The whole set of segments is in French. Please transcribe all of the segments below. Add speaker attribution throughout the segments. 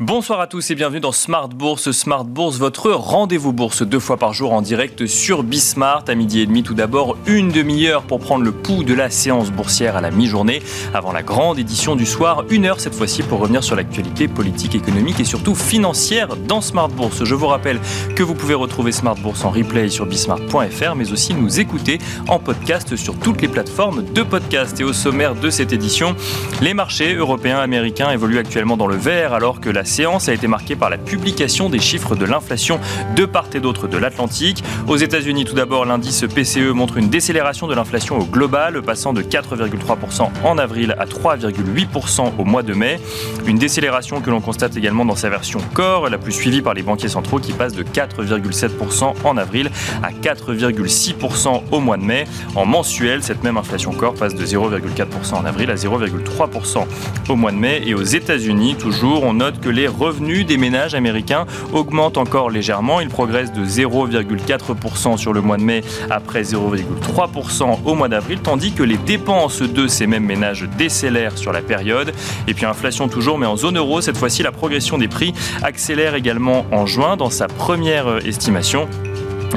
Speaker 1: Bonsoir à tous et bienvenue dans Smart Bourse. Smart Bourse, votre rendez-vous bourse deux fois par jour en direct sur Bismart à midi et demi. Tout d'abord, une demi-heure pour prendre le pouls de la séance boursière à la mi-journée avant la grande édition du soir. Une heure cette fois-ci pour revenir sur l'actualité politique, économique et surtout financière dans Smart Bourse. Je vous rappelle que vous pouvez retrouver Smart Bourse en replay sur bismart.fr mais aussi nous écouter en podcast sur toutes les plateformes de podcast. Et au sommaire de cette édition, les marchés européens, américains évoluent actuellement dans le vert alors que la séance a été marquée par la publication des chiffres de l'inflation de part et d'autre de l'Atlantique. Aux États-Unis, tout d'abord, l'indice PCE montre une décélération de l'inflation au global, passant de 4,3% en avril à 3,8% au mois de mai. Une décélération que l'on constate également dans sa version core, la plus suivie par les banquiers centraux, qui passe de 4,7% en avril à 4,6% au mois de mai. En mensuel, cette même inflation core passe de 0,4% en avril à 0,3% au mois de mai. Et aux États-Unis, toujours, on note que les revenus des ménages américains augmentent encore légèrement. Ils progressent de 0,4% sur le mois de mai après 0,3% au mois d'avril, tandis que les dépenses de ces mêmes ménages décélèrent sur la période. Et puis inflation toujours, mais en zone euro, cette fois-ci la progression des prix accélère également en juin dans sa première estimation.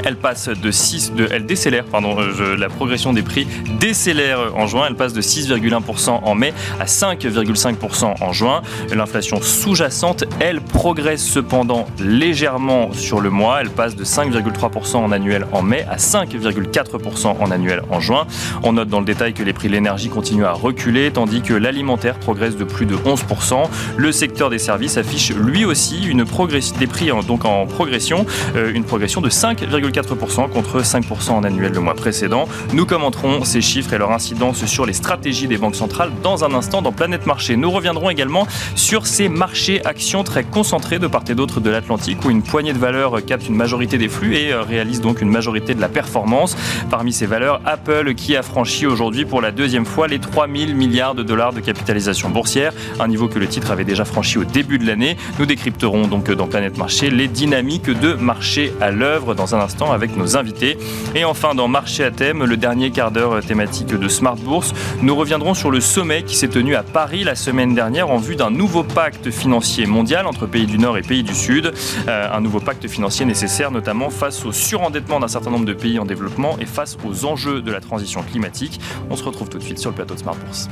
Speaker 1: Elle passe de 6, de, elle décélère, pardon, euh, la progression des prix décélère en juin. Elle passe de 6,1% en mai à 5,5% en juin. L'inflation sous-jacente, elle progresse cependant légèrement sur le mois. Elle passe de 5,3% en annuel en mai à 5,4% en annuel en juin. On note dans le détail que les prix de l'énergie continuent à reculer, tandis que l'alimentaire progresse de plus de 11%. Le secteur des services affiche lui aussi une progression des prix donc en progression, euh, une progression de 5, 4% contre 5% en annuel le mois précédent. Nous commenterons ces chiffres et leur incidence sur les stratégies des banques centrales dans un instant dans Planète Marché. Nous reviendrons également sur ces marchés actions très concentrés de part et d'autre de l'Atlantique où une poignée de valeurs capte une majorité des flux et réalise donc une majorité de la performance. Parmi ces valeurs, Apple qui a franchi aujourd'hui pour la deuxième fois les 3000 milliards de dollars de capitalisation boursière, un niveau que le titre avait déjà franchi au début de l'année. Nous décrypterons donc dans Planète Marché les dynamiques de marché à l'œuvre dans un instant avec nos invités. Et enfin, dans Marché à thème, le dernier quart d'heure thématique de Smart Bourse, nous reviendrons sur le sommet qui s'est tenu à Paris la semaine dernière en vue d'un nouveau pacte financier mondial entre pays du Nord et pays du Sud. Euh, un nouveau pacte financier nécessaire notamment face au surendettement d'un certain nombre de pays en développement et face aux enjeux de la transition climatique. On se retrouve tout de suite sur le plateau de Smart Bourse.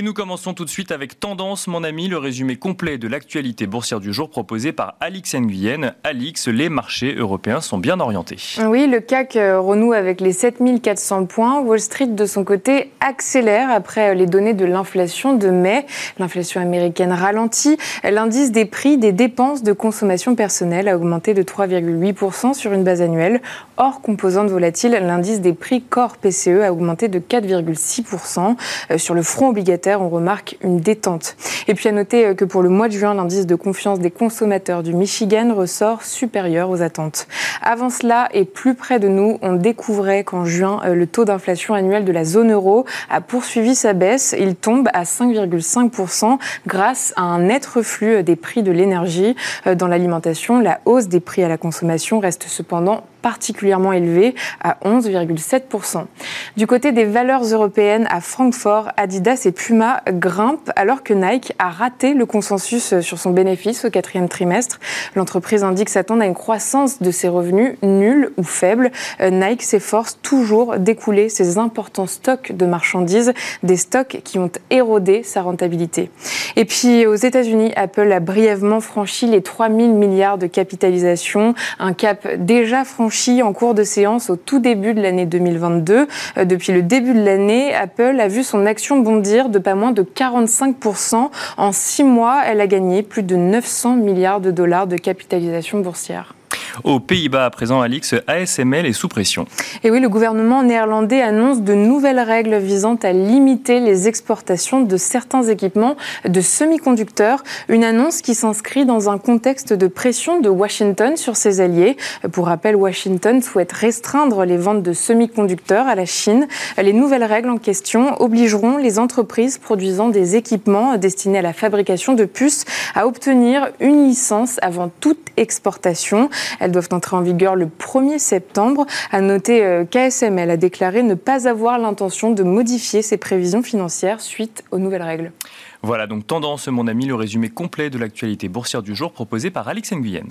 Speaker 1: Et nous commençons tout de suite avec Tendance, mon ami, le résumé complet de l'actualité boursière du jour proposé par Alix Nguyen. Alix, les marchés européens sont bien orientés.
Speaker 2: Oui, le CAC euh, renoue avec les 7400 points. Wall Street, de son côté, accélère après euh, les données de l'inflation de mai. L'inflation américaine ralentit. L'indice des prix des dépenses de consommation personnelle a augmenté de 3,8% sur une base annuelle. Hors composante volatile, l'indice des prix corps PCE a augmenté de 4,6%. Euh, sur le front obligataire, on remarque une détente. Et puis à noter euh, que pour le mois de juin, l'indice de confiance des consommateurs du Michigan ressort supérieur aux attentes. Avant cela, et plus près de nous, on découvrait qu'en juin, euh, le taux d'inflation annuel de la zone euro a poursuivi sa baisse. Il tombe à 5,5% grâce à un net reflux euh, des prix de l'énergie. Dans l'alimentation, la hausse des prix à la consommation reste cependant particulièrement élevé à 11,7%. Du côté des valeurs européennes, à Francfort, Adidas et Puma grimpent alors que Nike a raté le consensus sur son bénéfice au quatrième trimestre. L'entreprise indique s'attendre à une croissance de ses revenus nulle ou faible. Nike s'efforce toujours d'écouler ses importants stocks de marchandises, des stocks qui ont érodé sa rentabilité. Et puis aux États-Unis, Apple a brièvement franchi les 3000 milliards de capitalisation, un cap déjà franchi en cours de séance au tout début de l'année 2022. Euh, depuis le début de l'année, Apple a vu son action bondir de pas moins de 45%. En six mois, elle a gagné plus de 900 milliards de dollars de capitalisation boursière.
Speaker 1: Aux Pays-Bas, à présent, Alix, ASML est sous pression.
Speaker 2: Et oui, le gouvernement néerlandais annonce de nouvelles règles visant à limiter les exportations de certains équipements de semi-conducteurs. Une annonce qui s'inscrit dans un contexte de pression de Washington sur ses alliés. Pour rappel, Washington souhaite restreindre les ventes de semi-conducteurs à la Chine. Les nouvelles règles en question obligeront les entreprises produisant des équipements destinés à la fabrication de puces à obtenir une licence avant toute exportation. Elles doivent entrer en vigueur le 1er septembre. À noter qu'ASML a déclaré ne pas avoir l'intention de modifier ses prévisions financières suite aux nouvelles règles.
Speaker 1: Voilà donc Tendance, mon ami, le résumé complet de l'actualité boursière du jour proposé par Alex Nguyen.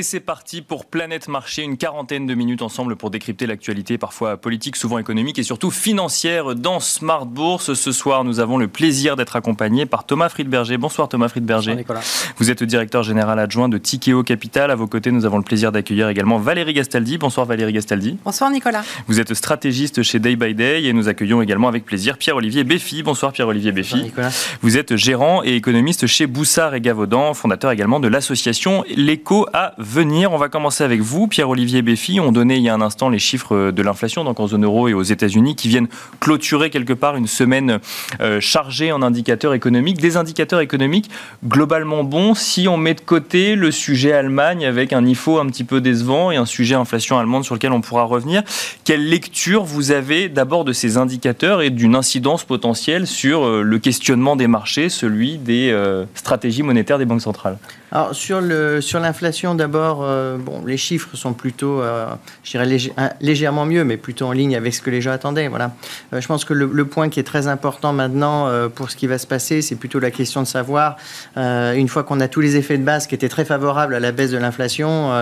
Speaker 1: Et c'est parti pour Planète Marché, une quarantaine de minutes ensemble pour décrypter l'actualité, parfois politique, souvent économique et surtout financière dans Smart Bourse. Ce soir, nous avons le plaisir d'être accompagnés par Thomas Friedberger. Bonsoir Thomas Friedberger.
Speaker 3: Bonsoir Nicolas.
Speaker 1: Vous êtes directeur général adjoint de Tikeo Capital. À vos côtés, nous avons le plaisir d'accueillir également Valérie Gastaldi. Bonsoir Valérie Gastaldi.
Speaker 4: Bonsoir Nicolas.
Speaker 1: Vous êtes stratégiste chez Day by Day et nous accueillons également avec plaisir Pierre-Olivier Béfi. Bonsoir Pierre-Olivier Béfi.
Speaker 3: Bonsoir Nicolas.
Speaker 1: Vous êtes gérant et économiste chez Boussard et Gavaudan, fondateur également de l'association L'écho à On va commencer avec vous, Pierre-Olivier Béfi. On donnait il y a un instant les chiffres de l'inflation donc en zone euro et aux États-Unis qui viennent clôturer quelque part une semaine euh, chargée en indicateurs économiques. Des indicateurs économiques globalement bons si on met de côté le sujet Allemagne avec un IFO un petit peu décevant et un sujet inflation allemande sur lequel on pourra revenir. Quelle lecture vous avez d'abord de ces indicateurs et d'une incidence potentielle sur euh, le questionnement des marchés, celui des euh, stratégies monétaires des banques centrales?
Speaker 3: Alors sur le sur l'inflation d'abord, euh, bon les chiffres sont plutôt, euh, je dirais légèrement mieux, mais plutôt en ligne avec ce que les gens attendaient. Voilà. Euh, je pense que le, point qui est très important maintenant pour ce qui va se passer, c'est plutôt la question de savoir une fois qu'on a tous les effets de base qui étaient très favorables à la baisse de l'inflation,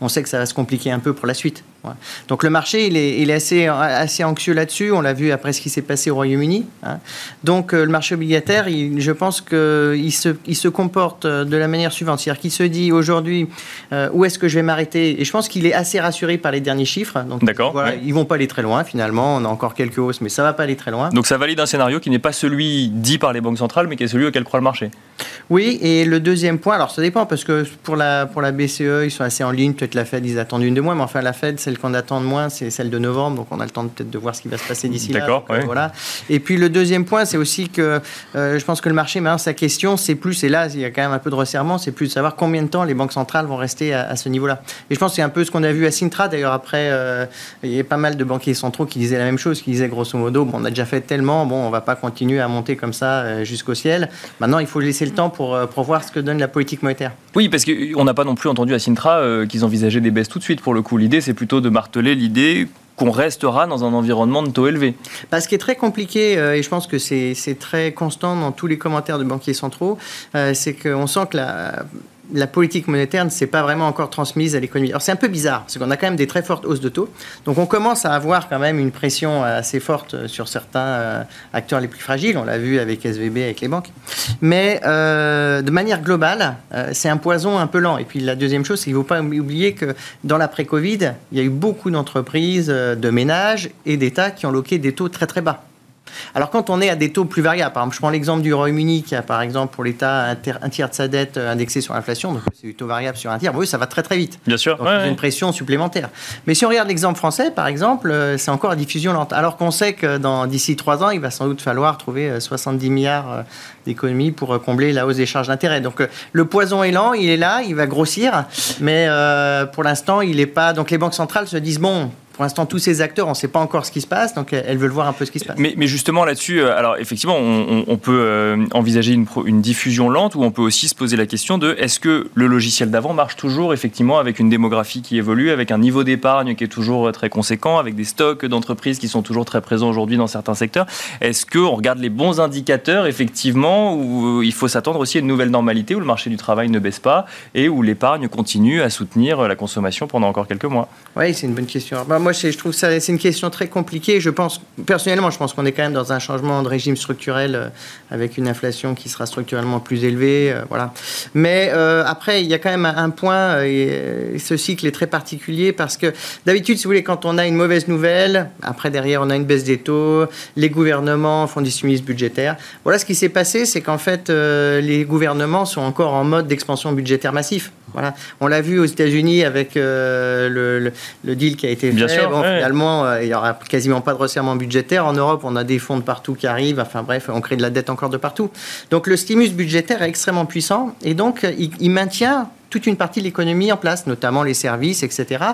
Speaker 3: on sait que ça va se compliquer un peu pour la suite. Donc le marché, il est, il est assez, assez anxieux là-dessus. On l'a vu après ce qui s'est passé au Royaume-Uni. Hein. Donc le marché obligataire, je pense qu'il se, il se comporte de la manière suivante c'est-à-dire qu'il se dit aujourd'hui euh, où est-ce que je vais m'arrêter? Et je pense qu'il est assez rassuré par les derniers chiffres. Donc,
Speaker 1: D'accord.
Speaker 3: Voilà, Ils vont pas aller très loin finalement. On a encore quelques hausses, mais ça va pas aller très loin.
Speaker 1: Donc ça valide un scénario qui n'est pas celui dit par les banques centrales, mais qui est celui auquel croit le marché.
Speaker 3: Oui, et le deuxième point, alors ça dépend parce que pour la, pour la BCE, ils sont assez en ligne. Peut-être la Fed, ils attendent une de moins, mais enfin la Fed, celle qu'on attend de moins, c'est celle de novembre. Donc on a le temps peut-être de voir ce qui va se passer d'ici là.
Speaker 1: D'accord.
Speaker 3: Euh, voilà. Et puis le deuxième point, c'est aussi que euh, je pense que le marché, maintenant, sa question, c'est plus, et là, il y a quand même un peu de resserrement, c'est plus de savoir combien de temps les banques centrales vont rester à, ce niveau-là. Et je pense que c'est un peu ce qu'on a vu à Sintra. D'ailleurs, après, euh, il y a pas mal de banquiers centraux qui disaient la même chose, qui disaient grosso modo, bon, on a déjà fait tellement, bon, on va pas continuer à monter comme ça jusqu'au ciel. Maintenant, il faut laisser le temps pour, pour voir ce que donne la politique monétaire.
Speaker 1: Oui, parce qu'on n'a pas non plus entendu à Sintra euh, qu'ils envisageaient des baisses tout de suite pour le coup. L'idée, c'est plutôt de marteler l'idée qu'on restera dans un environnement de taux élevé.
Speaker 3: Parce ce qui est très compliqué, euh, et je pense que c'est très constant dans tous les commentaires de banquiers centraux, euh, c'est qu'on sent que la la politique monétaire ne s'est pas vraiment encore transmise à l'économie. Alors c'est un peu bizarre, parce qu'on a quand même des très fortes hausses de taux. Donc on commence à avoir quand même une pression assez forte sur certains euh, acteurs les plus fragiles. On l'a vu avec SVB, avec les banques. Mais euh, de manière globale, euh, c'est un poison un peu lent. Et puis la deuxième chose, c'est qu'il ne faut pas oublier que dans l'après-Covid, il y a eu beaucoup d'entreprises, de ménages et d'États qui ont loqué des taux très très bas. Alors quand on est à des taux plus variables, par exemple, je prends l'exemple du Royaume-Uni qui a par exemple pour l'État un, tiers de sa dette euh, indexé sur l'inflation, donc c'est du taux variable sur un tiers, oui, ça va très très vite.
Speaker 1: Bien sûr.
Speaker 3: Donc une pression supplémentaire. Mais si on regarde l'exemple français, par exemple, euh, c'est encore à diffusion lente. Alors qu'on sait que d'ici trois ans, il va sans doute falloir trouver 70 euh, milliards d'économies pour combler la hausse des charges d'intérêt. Donc le poison est lent, il est là, il va grossir, mais pour l'instant, il n'est pas. Donc les banques centrales se disent bon, pour l'instant, tous ces acteurs, on ne sait pas encore ce qui se passe, donc elles veulent voir un peu ce qui se passe.
Speaker 1: Mais, justement, là-dessus, euh, alors effectivement, on, peut euh, envisager une, une, diffusion lente ou on peut aussi se poser la question de est-ce que le logiciel d'avant marche toujours effectivement avec une démographie qui évolue, avec un niveau d'épargne qui est toujours euh, très conséquent, avec des stocks d'entreprises qui sont toujours très présents aujourd'hui dans certains secteurs? Est-ce qu'on regarde les bons indicateurs effectivement où il faut s'attendre aussi à une nouvelle normalité où le marché du travail ne baisse pas et où l'épargne continue à soutenir la consommation pendant encore quelques mois?
Speaker 3: Oui, c'est une bonne question. Bah, moi, je trouve ça, c'est une question très compliquée. Je pense, personnellement, je pense qu'on est quand même dans un changement de régime structurel euh, avec une inflation qui sera structurellement plus élevée, euh, voilà. Mais euh, après, il y a quand même un, point, et, ce cycle est très particulier parce que d'habitude, si vous voulez, quand on a une mauvaise nouvelle, après derrière, on a une baisse des taux, les gouvernements font des stimulus budgétaires. Voilà, ce qui s'est passé, c'est qu'en fait, les gouvernements sont encore en mode d'expansion budgétaire massif. Voilà. On l'a vu aux États-Unis avec le, le, deal qui a été
Speaker 1: fait.
Speaker 3: Finalement, euh, il n'y aura quasiment pas de resserrement budgétaire. En Europe, on a des fonds de partout qui arrivent. Enfin bref, on crée de la dette encore de partout. Donc le stimulus budgétaire est extrêmement puissant et donc il, maintient toute une partie de l'économie en place, notamment les services, etc.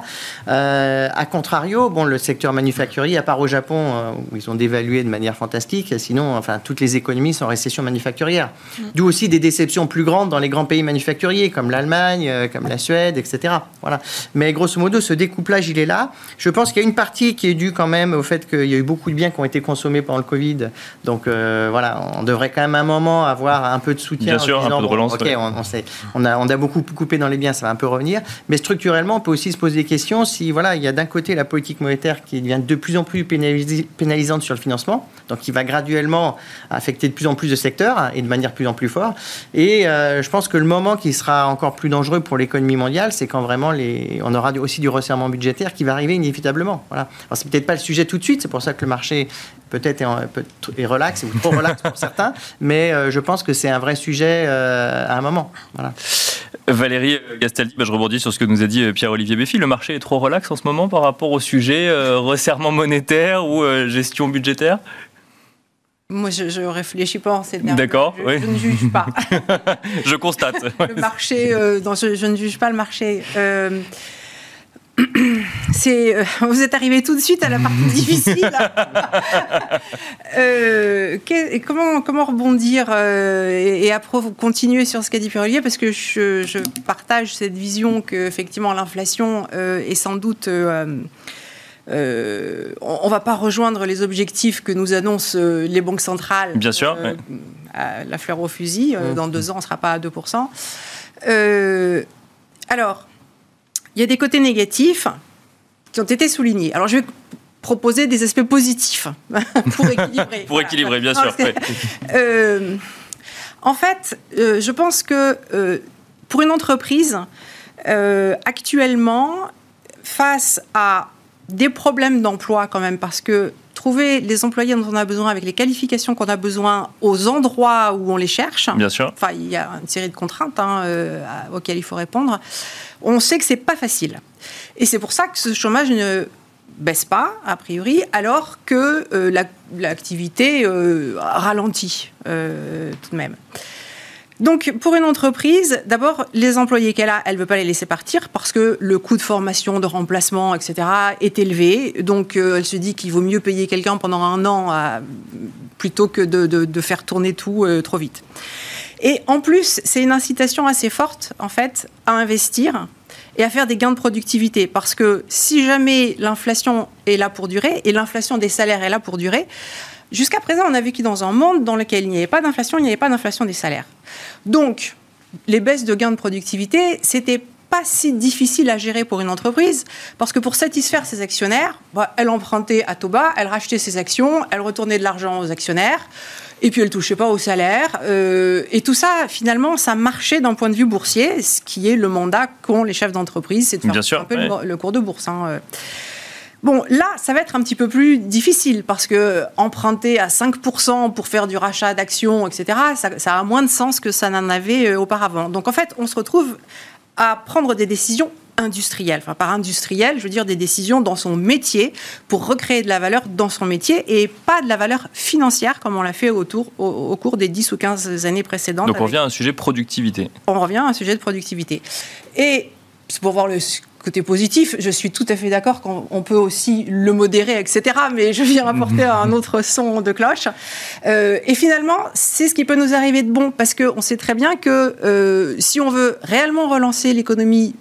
Speaker 3: Euh, a contrario, bon, le secteur manufacturier, à part au Japon, euh, où ils ont dévalué de manière fantastique, sinon, enfin, toutes les économies sont en récession manufacturière. Mm. D'où aussi des déceptions plus grandes dans les grands pays manufacturiers, comme l'Allemagne, euh, comme la Suède, etc. Voilà. Mais grosso modo, ce découplage, il est là. Je pense qu'il y a une partie qui est due quand même au fait qu'il y a eu beaucoup de biens qui ont été consommés pendant le Covid. Donc euh, voilà, on devrait quand même à un moment avoir un peu de soutien.
Speaker 1: Bien sûr, un peu de relance.
Speaker 3: ok, on, on, a, on a beaucoup dans les biens, ça va un peu revenir. Mais structurellement, on peut aussi se poser des questions si voilà, il y a d'un côté la politique monétaire qui devient de plus en plus pénalisante sur le financement, donc qui va graduellement affecter de plus en plus de secteurs hein, et de manière plus en plus forte. Et euh, je pense que le moment qui sera encore plus dangereux pour l'économie mondiale, c'est quand vraiment on aura aussi du resserrement budgétaire qui va arriver inévitablement. Voilà. Alors c'est peut-être pas le sujet tout de suite, c'est pour ça que le marché peut-être est, relax ou trop relax pour certains, mais euh, je pense que c'est un vrai sujet euh, à un moment.
Speaker 1: Valérie Gastaldi, bah, je rebondis sur ce que nous a dit Pierre-Olivier Béfi. Le marché est trop relax en ce moment par rapport au sujet resserrement monétaire ou gestion budgétaire?
Speaker 4: Moi, je, ne réfléchis pas en ces termes.
Speaker 1: D'accord,
Speaker 4: oui. Je ne juge pas.
Speaker 1: je constate.
Speaker 4: le marché, euh, je, ne juge pas le marché. Euh, c'est, euh, vous êtes arrivé tout de suite à la partie difficile. comment, comment rebondir et, après continuer sur ce qu'a dit Pierre Parce que je, je, partage cette vision que effectivement l'inflation est sans doute euh, on ne va pas rejoindre les objectifs que nous annoncent euh, les banques centrales.
Speaker 1: Bien sûr. Euh,
Speaker 4: à la fleur au fusil. Mmh. Dans deux ans, on ne sera pas à 2%. alors, il y a des côtés négatifs qui ont été soulignés. Alors, je vais proposer des aspects positifs pour équilibrer.
Speaker 1: pour équilibrer, bien sûr.
Speaker 4: en fait, je pense que pour une entreprise, actuellement, face à des problèmes d'emploi quand même, parce que trouver les employés dont on a besoin avec les qualifications qu'on a besoin aux endroits où on les cherche.
Speaker 1: Bien sûr.
Speaker 4: Enfin, il y a une série de contraintes hein, euh, auxquelles il faut répondre. On sait que c'est pas facile. Et c'est pour ça que ce chômage ne baisse pas, a priori, alors que euh, l'activité euh, ralentit tout de même. Donc, pour une entreprise, d'abord, les employés qu'elle a, elle ne veut pas les laisser partir parce que le coût de formation, de remplacement, etc., est élevé. Donc, euh, elle se dit qu'il vaut mieux payer quelqu'un pendant un an plutôt que de, faire tourner tout euh, trop vite. Et en plus, c'est une incitation assez forte, en fait, à investir et à faire des gains de productivité. Parce que si jamais l'inflation est là pour durer, et l'inflation des salaires est là pour durer, Jusqu'à présent, on a vécu dans un monde dans lequel il n'y avait pas d'inflation, il n'y avait pas d'inflation des salaires. Donc, les baisses de gains de productivité, c'était pas si difficile à gérer pour une entreprise, parce que pour satisfaire ses actionnaires, bah, elle empruntait à bas, elle rachetait ses actions, elle retournait de l'argent aux actionnaires, et puis elle touchait pas au salaire. Euh, et tout ça, finalement, ça marchait d'un point de vue boursier, ce qui est le mandat qu'ont les chefs d'entreprise, c'est de faire un peu le, cours de bourse. Hein, euh. Bon, là, ça va être un petit peu plus difficile parce que emprunter à 5% pour faire du rachat d'actions, etc., ça, a moins de sens que ça n'en avait euh, auparavant. Donc en fait, on se retrouve à prendre des décisions industrielles. Enfin, par industriel, je veux dire des décisions dans son métier pour recréer de la valeur dans son métier et pas de la valeur financière comme on l'a fait autour, au, cours des 10 ou 15 années précédentes.
Speaker 1: Donc on revient à un sujet productivité.
Speaker 4: On revient à un sujet de productivité. Et c'est pour voir le côté positif, je suis tout à fait d'accord qu'on peut aussi le modérer, etc. Mais je viens apporter un autre son de cloche. Euh, et finalement, c'est ce qui peut nous arriver de bon, parce qu'on sait très bien que euh, si on veut réellement relancer l'économie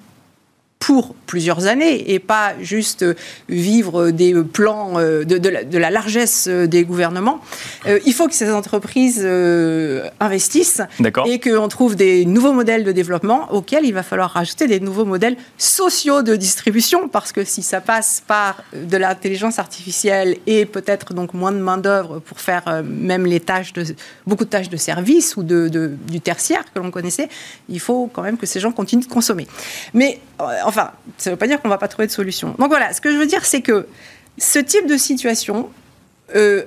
Speaker 4: pour plusieurs années et pas juste vivre des plans euh, de, de, la, largesse des gouvernements. Euh, il faut que ces entreprises euh, investissent et qu'on trouve des nouveaux modèles de développement auxquels il va falloir rajouter des nouveaux modèles sociaux de distribution parce que si ça passe par de l'intelligence artificielle et peut-être donc moins de main d'œuvre pour faire même les tâches de beaucoup de tâches de service ou de, du tertiaire que l'on connaissait, il faut quand même que ces gens continuent de consommer. Mais en enfin, ça ne veut pas dire qu'on ne va pas trouver de solution. Donc voilà, ce que je veux dire, c'est que ce type de situation euh,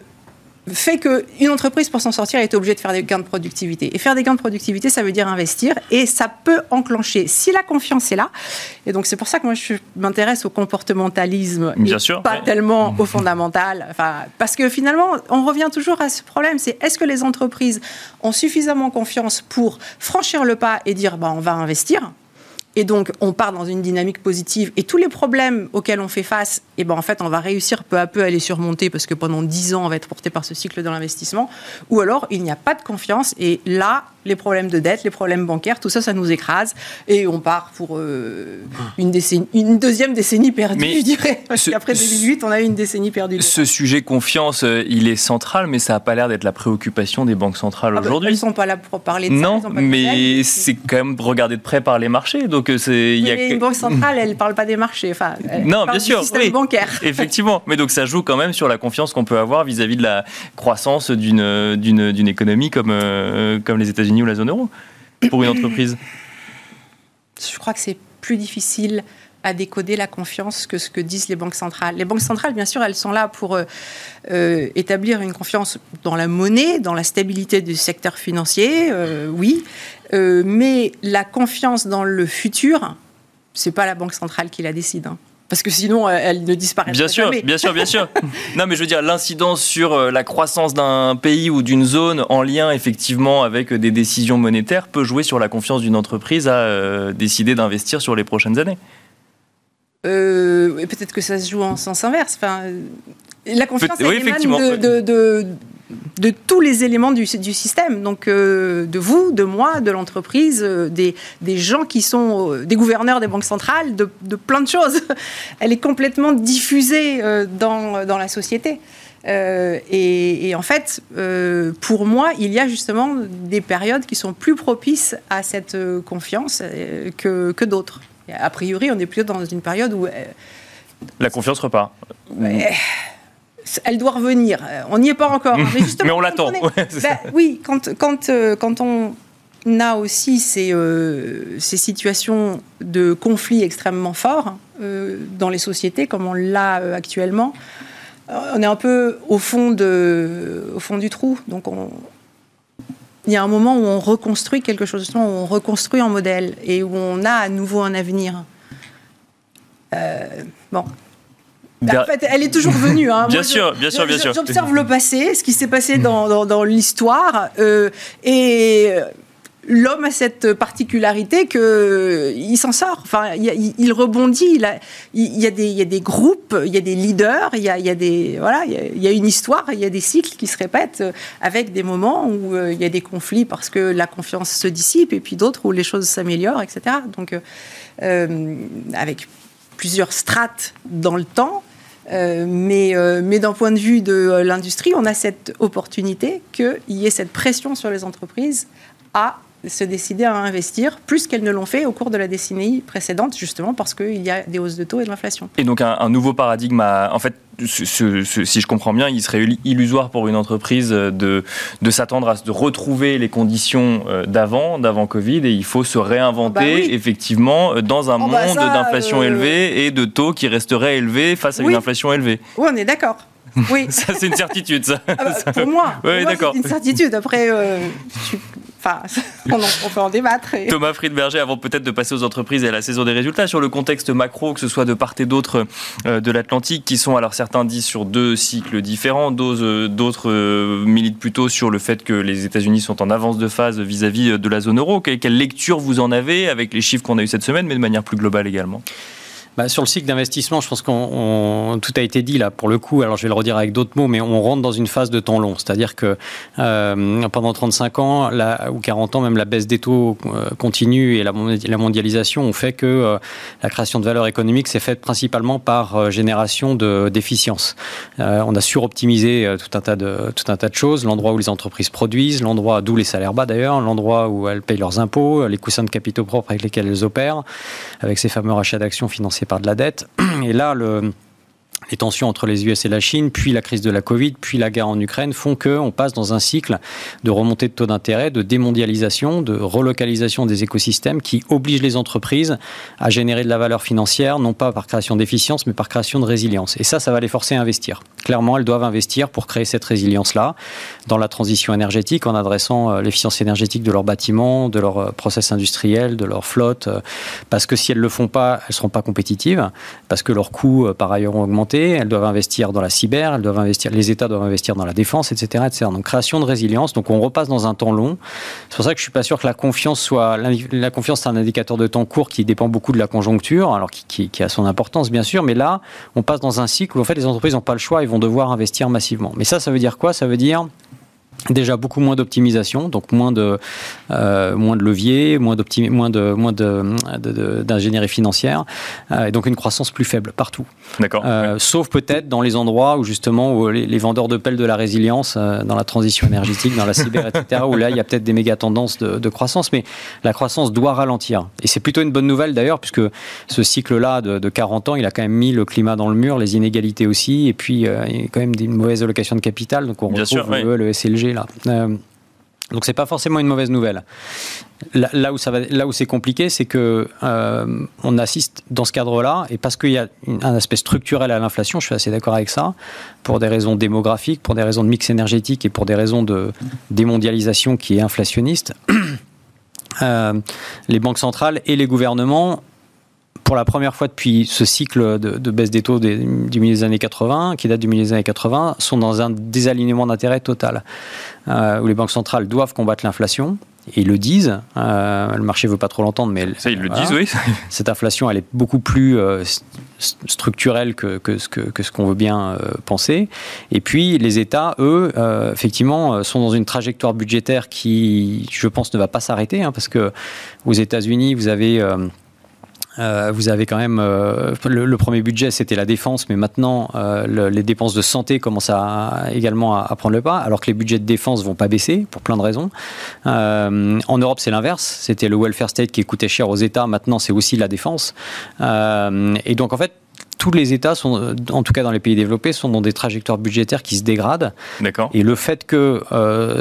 Speaker 4: fait qu'une entreprise, pour s'en sortir, est obligée de faire des gains de productivité. Et faire des gains de productivité, ça veut dire investir, et ça peut enclencher, si la confiance est là, et donc c'est pour ça que moi je m'intéresse au comportementalisme,
Speaker 1: Bien
Speaker 4: et
Speaker 1: sûr,
Speaker 4: pas tellement au fondamental, enfin, parce que finalement, on revient toujours à ce problème, c'est est-ce que les entreprises ont suffisamment confiance pour franchir le pas et dire, bah, on va investir Et donc, on part dans une dynamique positive. Et tous les problèmes auxquels on fait face, eh ben, en fait, on va réussir peu à peu à les surmonter parce que pendant 10 ans, on va être porté par ce cycle de l'investissement. Ou alors, il n'y a pas de confiance. Et là, les problèmes de dette, les problèmes bancaires, tout ça, ça nous écrase. Et on part pour euh, une, décennie, une deuxième décennie perdue, je dirais. Parce qu'après 2008, on a eu une décennie perdue.
Speaker 1: Ce sujet confiance, euh, il est central, mais ça n'a pas l'air d'être la préoccupation des banques centrales ah bah, aujourd'hui.
Speaker 4: Elles ne sont pas là pour parler de
Speaker 1: non,
Speaker 4: ça.
Speaker 1: Non, mais c'est quand même regardé de près par les marchés. Donc euh, c'est.
Speaker 4: y a... une banque centrale, elle ne parle pas des marchés. Enfin,
Speaker 1: non, bien sûr.
Speaker 4: Système bancaire.
Speaker 1: Effectivement. Mais donc ça joue quand même sur la confiance qu'on peut avoir vis-à-vis de la croissance d'une d'une économie comme comme les États-Unis ou la zone euro pour une entreprise
Speaker 4: Je crois que c'est plus difficile à décoder la confiance que ce que disent les banques centrales. Les banques centrales, bien sûr, elles sont là pour euh, euh, établir une confiance dans la monnaie, dans la stabilité du secteur financier, euh, oui, mais la confiance dans le futur, c'est pas la banque centrale qui la décide. Hein parce que sinon elle ne disparaît
Speaker 1: bien sûr, Bien sûr, bien sûr. non, mais je veux dire, l'incidence sur euh, la croissance d'un pays ou d'une zone en lien effectivement avec des décisions monétaires peut jouer sur la confiance d'une entreprise à euh, décider d'investir sur les prochaines années.
Speaker 4: Euh, peut-être que ça se joue en sens inverse. Enfin, la confiance, elle oui, de, de, de tous les éléments du, du système, donc euh, de vous, de moi, de l'entreprise, euh, des, des, gens qui sont euh, des gouverneurs des banques centrales, de, de, plein de choses. Elle est complètement diffusée dans, dans, la société. Et, et, en fait, pour moi, il y a justement des périodes qui sont plus propices à cette confiance que, que d'autres. A priori, on est plutôt dans une période où...
Speaker 1: La confiance repart
Speaker 4: elle doit revenir. Euh, on n'y est pas encore.
Speaker 1: Mais, on l'attend.
Speaker 4: Bah oui, quand, quand, euh, quand on a aussi ces, euh, ces situations de conflits extrêmement forts dans les sociétés, comme on l'a actuellement, on est un peu au fond, de, au fond du trou. Donc on, il y a un moment où on reconstruit quelque chose, où on reconstruit un modèle et où on a à nouveau un avenir. bon, en fait, elle est toujours venue. Hein.
Speaker 1: bien, sûr, bien sûr, bien sûr,
Speaker 4: J'observe le passé, ce qui s'est passé dans, dans, l'histoire, euh, et l'homme a cette particularité que il s'en sort. Enfin, il, rebondit. Il, il, y a des, il, y a des, groupes, il y a des leaders, il y a, il y a des voilà, il y a, une histoire, il y a des cycles qui se répètent avec des moments où euh, il y a des conflits parce que la confiance se dissipe et puis d'autres où les choses s'améliorent, etc. Donc, euh, avec plusieurs strates dans le temps. Euh, mais, euh, mais d'un point de vue de euh, l'industrie, on a cette opportunité qu'il y ait cette pression sur les entreprises à se décider à investir plus qu'elles ne l'ont fait au cours de la décennie précédente, justement parce qu'il y a des hausses de taux et de l'inflation.
Speaker 1: Et donc un, nouveau paradigme, en fait, si je comprends bien, il serait illusoire pour une entreprise de, de s'attendre à de retrouver les conditions euh, d'avant, d'avant Covid, et il faut se réinventer bah effectivement dans un oh bah monde d'inflation euh, élevée et de taux qui resteraient élevés face à une inflation élevée.
Speaker 4: Oui, on est d'accord. Oui.
Speaker 1: ça, c'est une certitude, ça.
Speaker 4: Ah bah, pour moi, oui, c'est une certitude. Après, euh, je on, peut en débattre.
Speaker 1: Thomas Friedberger, avant peut-être de passer aux entreprises et à la saison des résultats, sur le contexte macro, que ce soit de part et d'autre euh, de l'Atlantique, qui sont, alors certains disent sur deux cycles différents, d'autres euh, militent plutôt sur le fait que les États-Unis sont en avance de phase vis-à-vis de la zone euro. Quelle lecture vous en avez avec les chiffres qu'on a eu cette semaine, mais de manière plus globale également?
Speaker 5: Bah, sur le cycle d'investissement, je pense qu'on tout a été dit là pour le coup. Alors je vais le redire avec d'autres mots, mais on rentre dans une phase de temps long. C'est-à-dire que euh, pendant 35 ans la, ou 40 ans, même la baisse des taux euh, continue et la, mondialisation ont fait que euh, la création de valeur économique s'est faite principalement par euh, génération de d'efficience. on a suroptimisé tout un tas de tout un tas de choses. L'endroit où les entreprises produisent, l'endroit d'où les salaires bas d'ailleurs, l'endroit où elles payent leurs impôts, les coussins de capitaux propres avec lesquels elles opèrent, avec ces fameux rachats d'actions financés par de la dette. Et là, le, les tensions entre les US et la Chine, puis la crise de la Covid, puis la guerre en Ukraine font qu'on passe dans un cycle de remontée de taux d'intérêt, de démondialisation, de relocalisation des écosystèmes qui oblige les entreprises à générer de la valeur financière, non pas par création d'efficience, mais par création de résilience. Et ça, ça va les forcer à investir. Clairement, elles doivent investir pour créer cette résilience-là dans la transition énergétique, en adressant euh, l'efficience énergétique de leurs bâtiments, de leurs euh, process industriels, de leur flotte, euh, parce que si elles ne le font pas, elles ne seront pas compétitives, parce que leurs coûts, par ailleurs, ont augmenté elles doivent investir dans la cyber, elles doivent investir, les États doivent investir dans la défense, etc., etc. Donc création de résilience. Donc on repasse dans un temps long. C'est pour ça que je suis pas sûr que la confiance soit la confiance c'est un indicateur de temps court qui dépend beaucoup de la conjoncture, alors qui, qui, a son importance bien sûr. Mais là, on passe dans un cycle où en fait les entreprises n'ont pas le choix, ils vont devoir investir massivement. Mais ça, ça veut dire quoi? Ça veut dire déjà beaucoup moins d'optimisation, donc moins de euh, moins de levier, moins moins de moins de d'ingénierie financière, euh, et donc une croissance plus faible partout.
Speaker 1: D'accord.
Speaker 5: Euh, sauf peut-être dans les endroits où justement où les, vendeurs de pelles de la résilience, dans la transition énergétique, dans la cyber, etc. où là il y a peut-être des méga tendances de, croissance, mais la croissance doit ralentir. Et c'est plutôt une bonne nouvelle d'ailleurs, puisque ce cycle-là de, de, 40 ans, il a quand même mis le climat dans le mur, les inégalités aussi, et puis il y a quand même une mauvaise allocation de capital, donc on
Speaker 1: Bien
Speaker 5: retrouve
Speaker 1: sûr,
Speaker 5: le SLG là. Euh, donc c'est pas forcément une mauvaise nouvelle. Là, où c'est compliqué, c'est que euh, on assiste dans ce cadre-là, et parce qu'il y a un aspect structurel à l'inflation, je suis assez d'accord avec ça, pour des raisons démographiques, pour des raisons de mix énergétique et pour des raisons de démondialisation qui est inflationniste. Euh, les banques centrales et les gouvernements pour la première fois depuis ce cycle de, baisse des taux du milieu des années 80, qui date du milieu des années 80, sont dans un désalignement d'intérêt total, euh, où les banques centrales doivent combattre l'inflation. Et ils le disent, euh, le marché ne veut pas trop l'entendre, mais...
Speaker 1: Ça, ils le disent, oui.
Speaker 5: Cette inflation, elle est beaucoup plus euh, structurelle que, que, ce que, ce qu'on veut bien penser. Et puis, les États, eux, effectivement, sont dans une trajectoire budgétaire qui, je pense, ne va pas s'arrêter, hein, parce que aux États-Unis, vous avez euh, vous avez quand même euh, le, premier budget, c'était la défense, mais maintenant euh, les dépenses de santé commencent à, également à, prendre le pas, alors que les budgets de défense vont pas baisser pour plein de raisons. en Europe, c'est l'inverse. C'était le welfare state qui coûtait cher aux États. Maintenant, c'est aussi la défense. et donc, en fait, tous les États, sont, en tout cas dans les pays développés, sont dans des trajectoires budgétaires qui se dégradent.
Speaker 1: D'accord.
Speaker 5: Et le fait que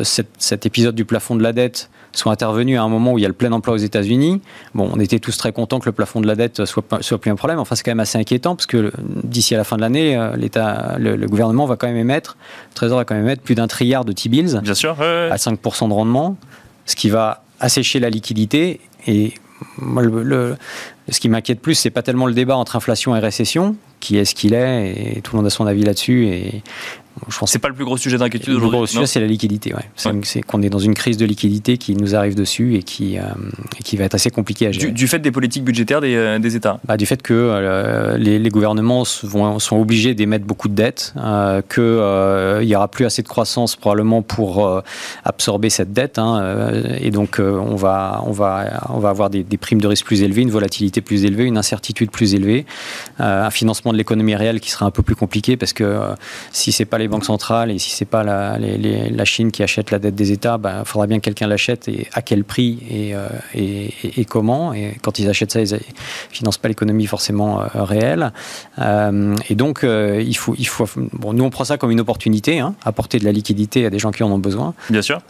Speaker 5: cet épisode du plafond de la dette sont intervenus à un moment où il y a le plein emploi aux États-Unis. Bon, on était tous très contents que le plafond de la dette soit, soit plus un problème. Enfin, c'est quand même assez inquiétant parce que d'ici à la fin de l'année, euh, l'État, le, gouvernement va quand même émettre, le Trésor va quand même émettre plus d'un trilliard de T-bills
Speaker 1: Bien sûr,
Speaker 5: à 5% de rendement, ce qui va assécher la liquidité. Et moi, ce qui m'inquiète plus, c'est pas tellement le débat entre inflation et récession, qui est ce qu'il est, et tout le monde a son avis là-dessus. Et
Speaker 1: je pense c'est pas le plus gros sujet d'inquiétude aujourd'hui. Le
Speaker 5: plus gros sujet, c'est la liquidité. C'est qu'on est dans une crise de liquidité qui nous arrive dessus et qui, euh, qui va être assez compliqué à gérer.
Speaker 1: Du, fait des politiques budgétaires des, euh, des États
Speaker 5: bah, Du fait que euh, les, les, gouvernements vont, sont obligés d'émettre beaucoup de dettes, qu'il n'y aura plus assez de croissance probablement pour absorber cette dette. Hein, et donc, on, va, on, va, on va avoir des, des, primes de risque plus élevées, une volatilité plus élevée, une incertitude plus élevée, un financement de l'économie réelle qui sera un peu plus compliqué parce que si c'est pas les banques centrales et si c'est pas la, la, Chine qui achète la dette des États, il ben, faudra bien que quelqu'un l'achète et à quel prix et, euh, et, et, comment. Et quand ils achètent ça, ils ne financent pas l'économie forcément euh, réelle. Euh, et donc, il faut, il faut, bon, nous on prend ça comme une opportunité, hein, apporter de la liquidité à des gens qui en ont besoin.
Speaker 1: Bien sûr.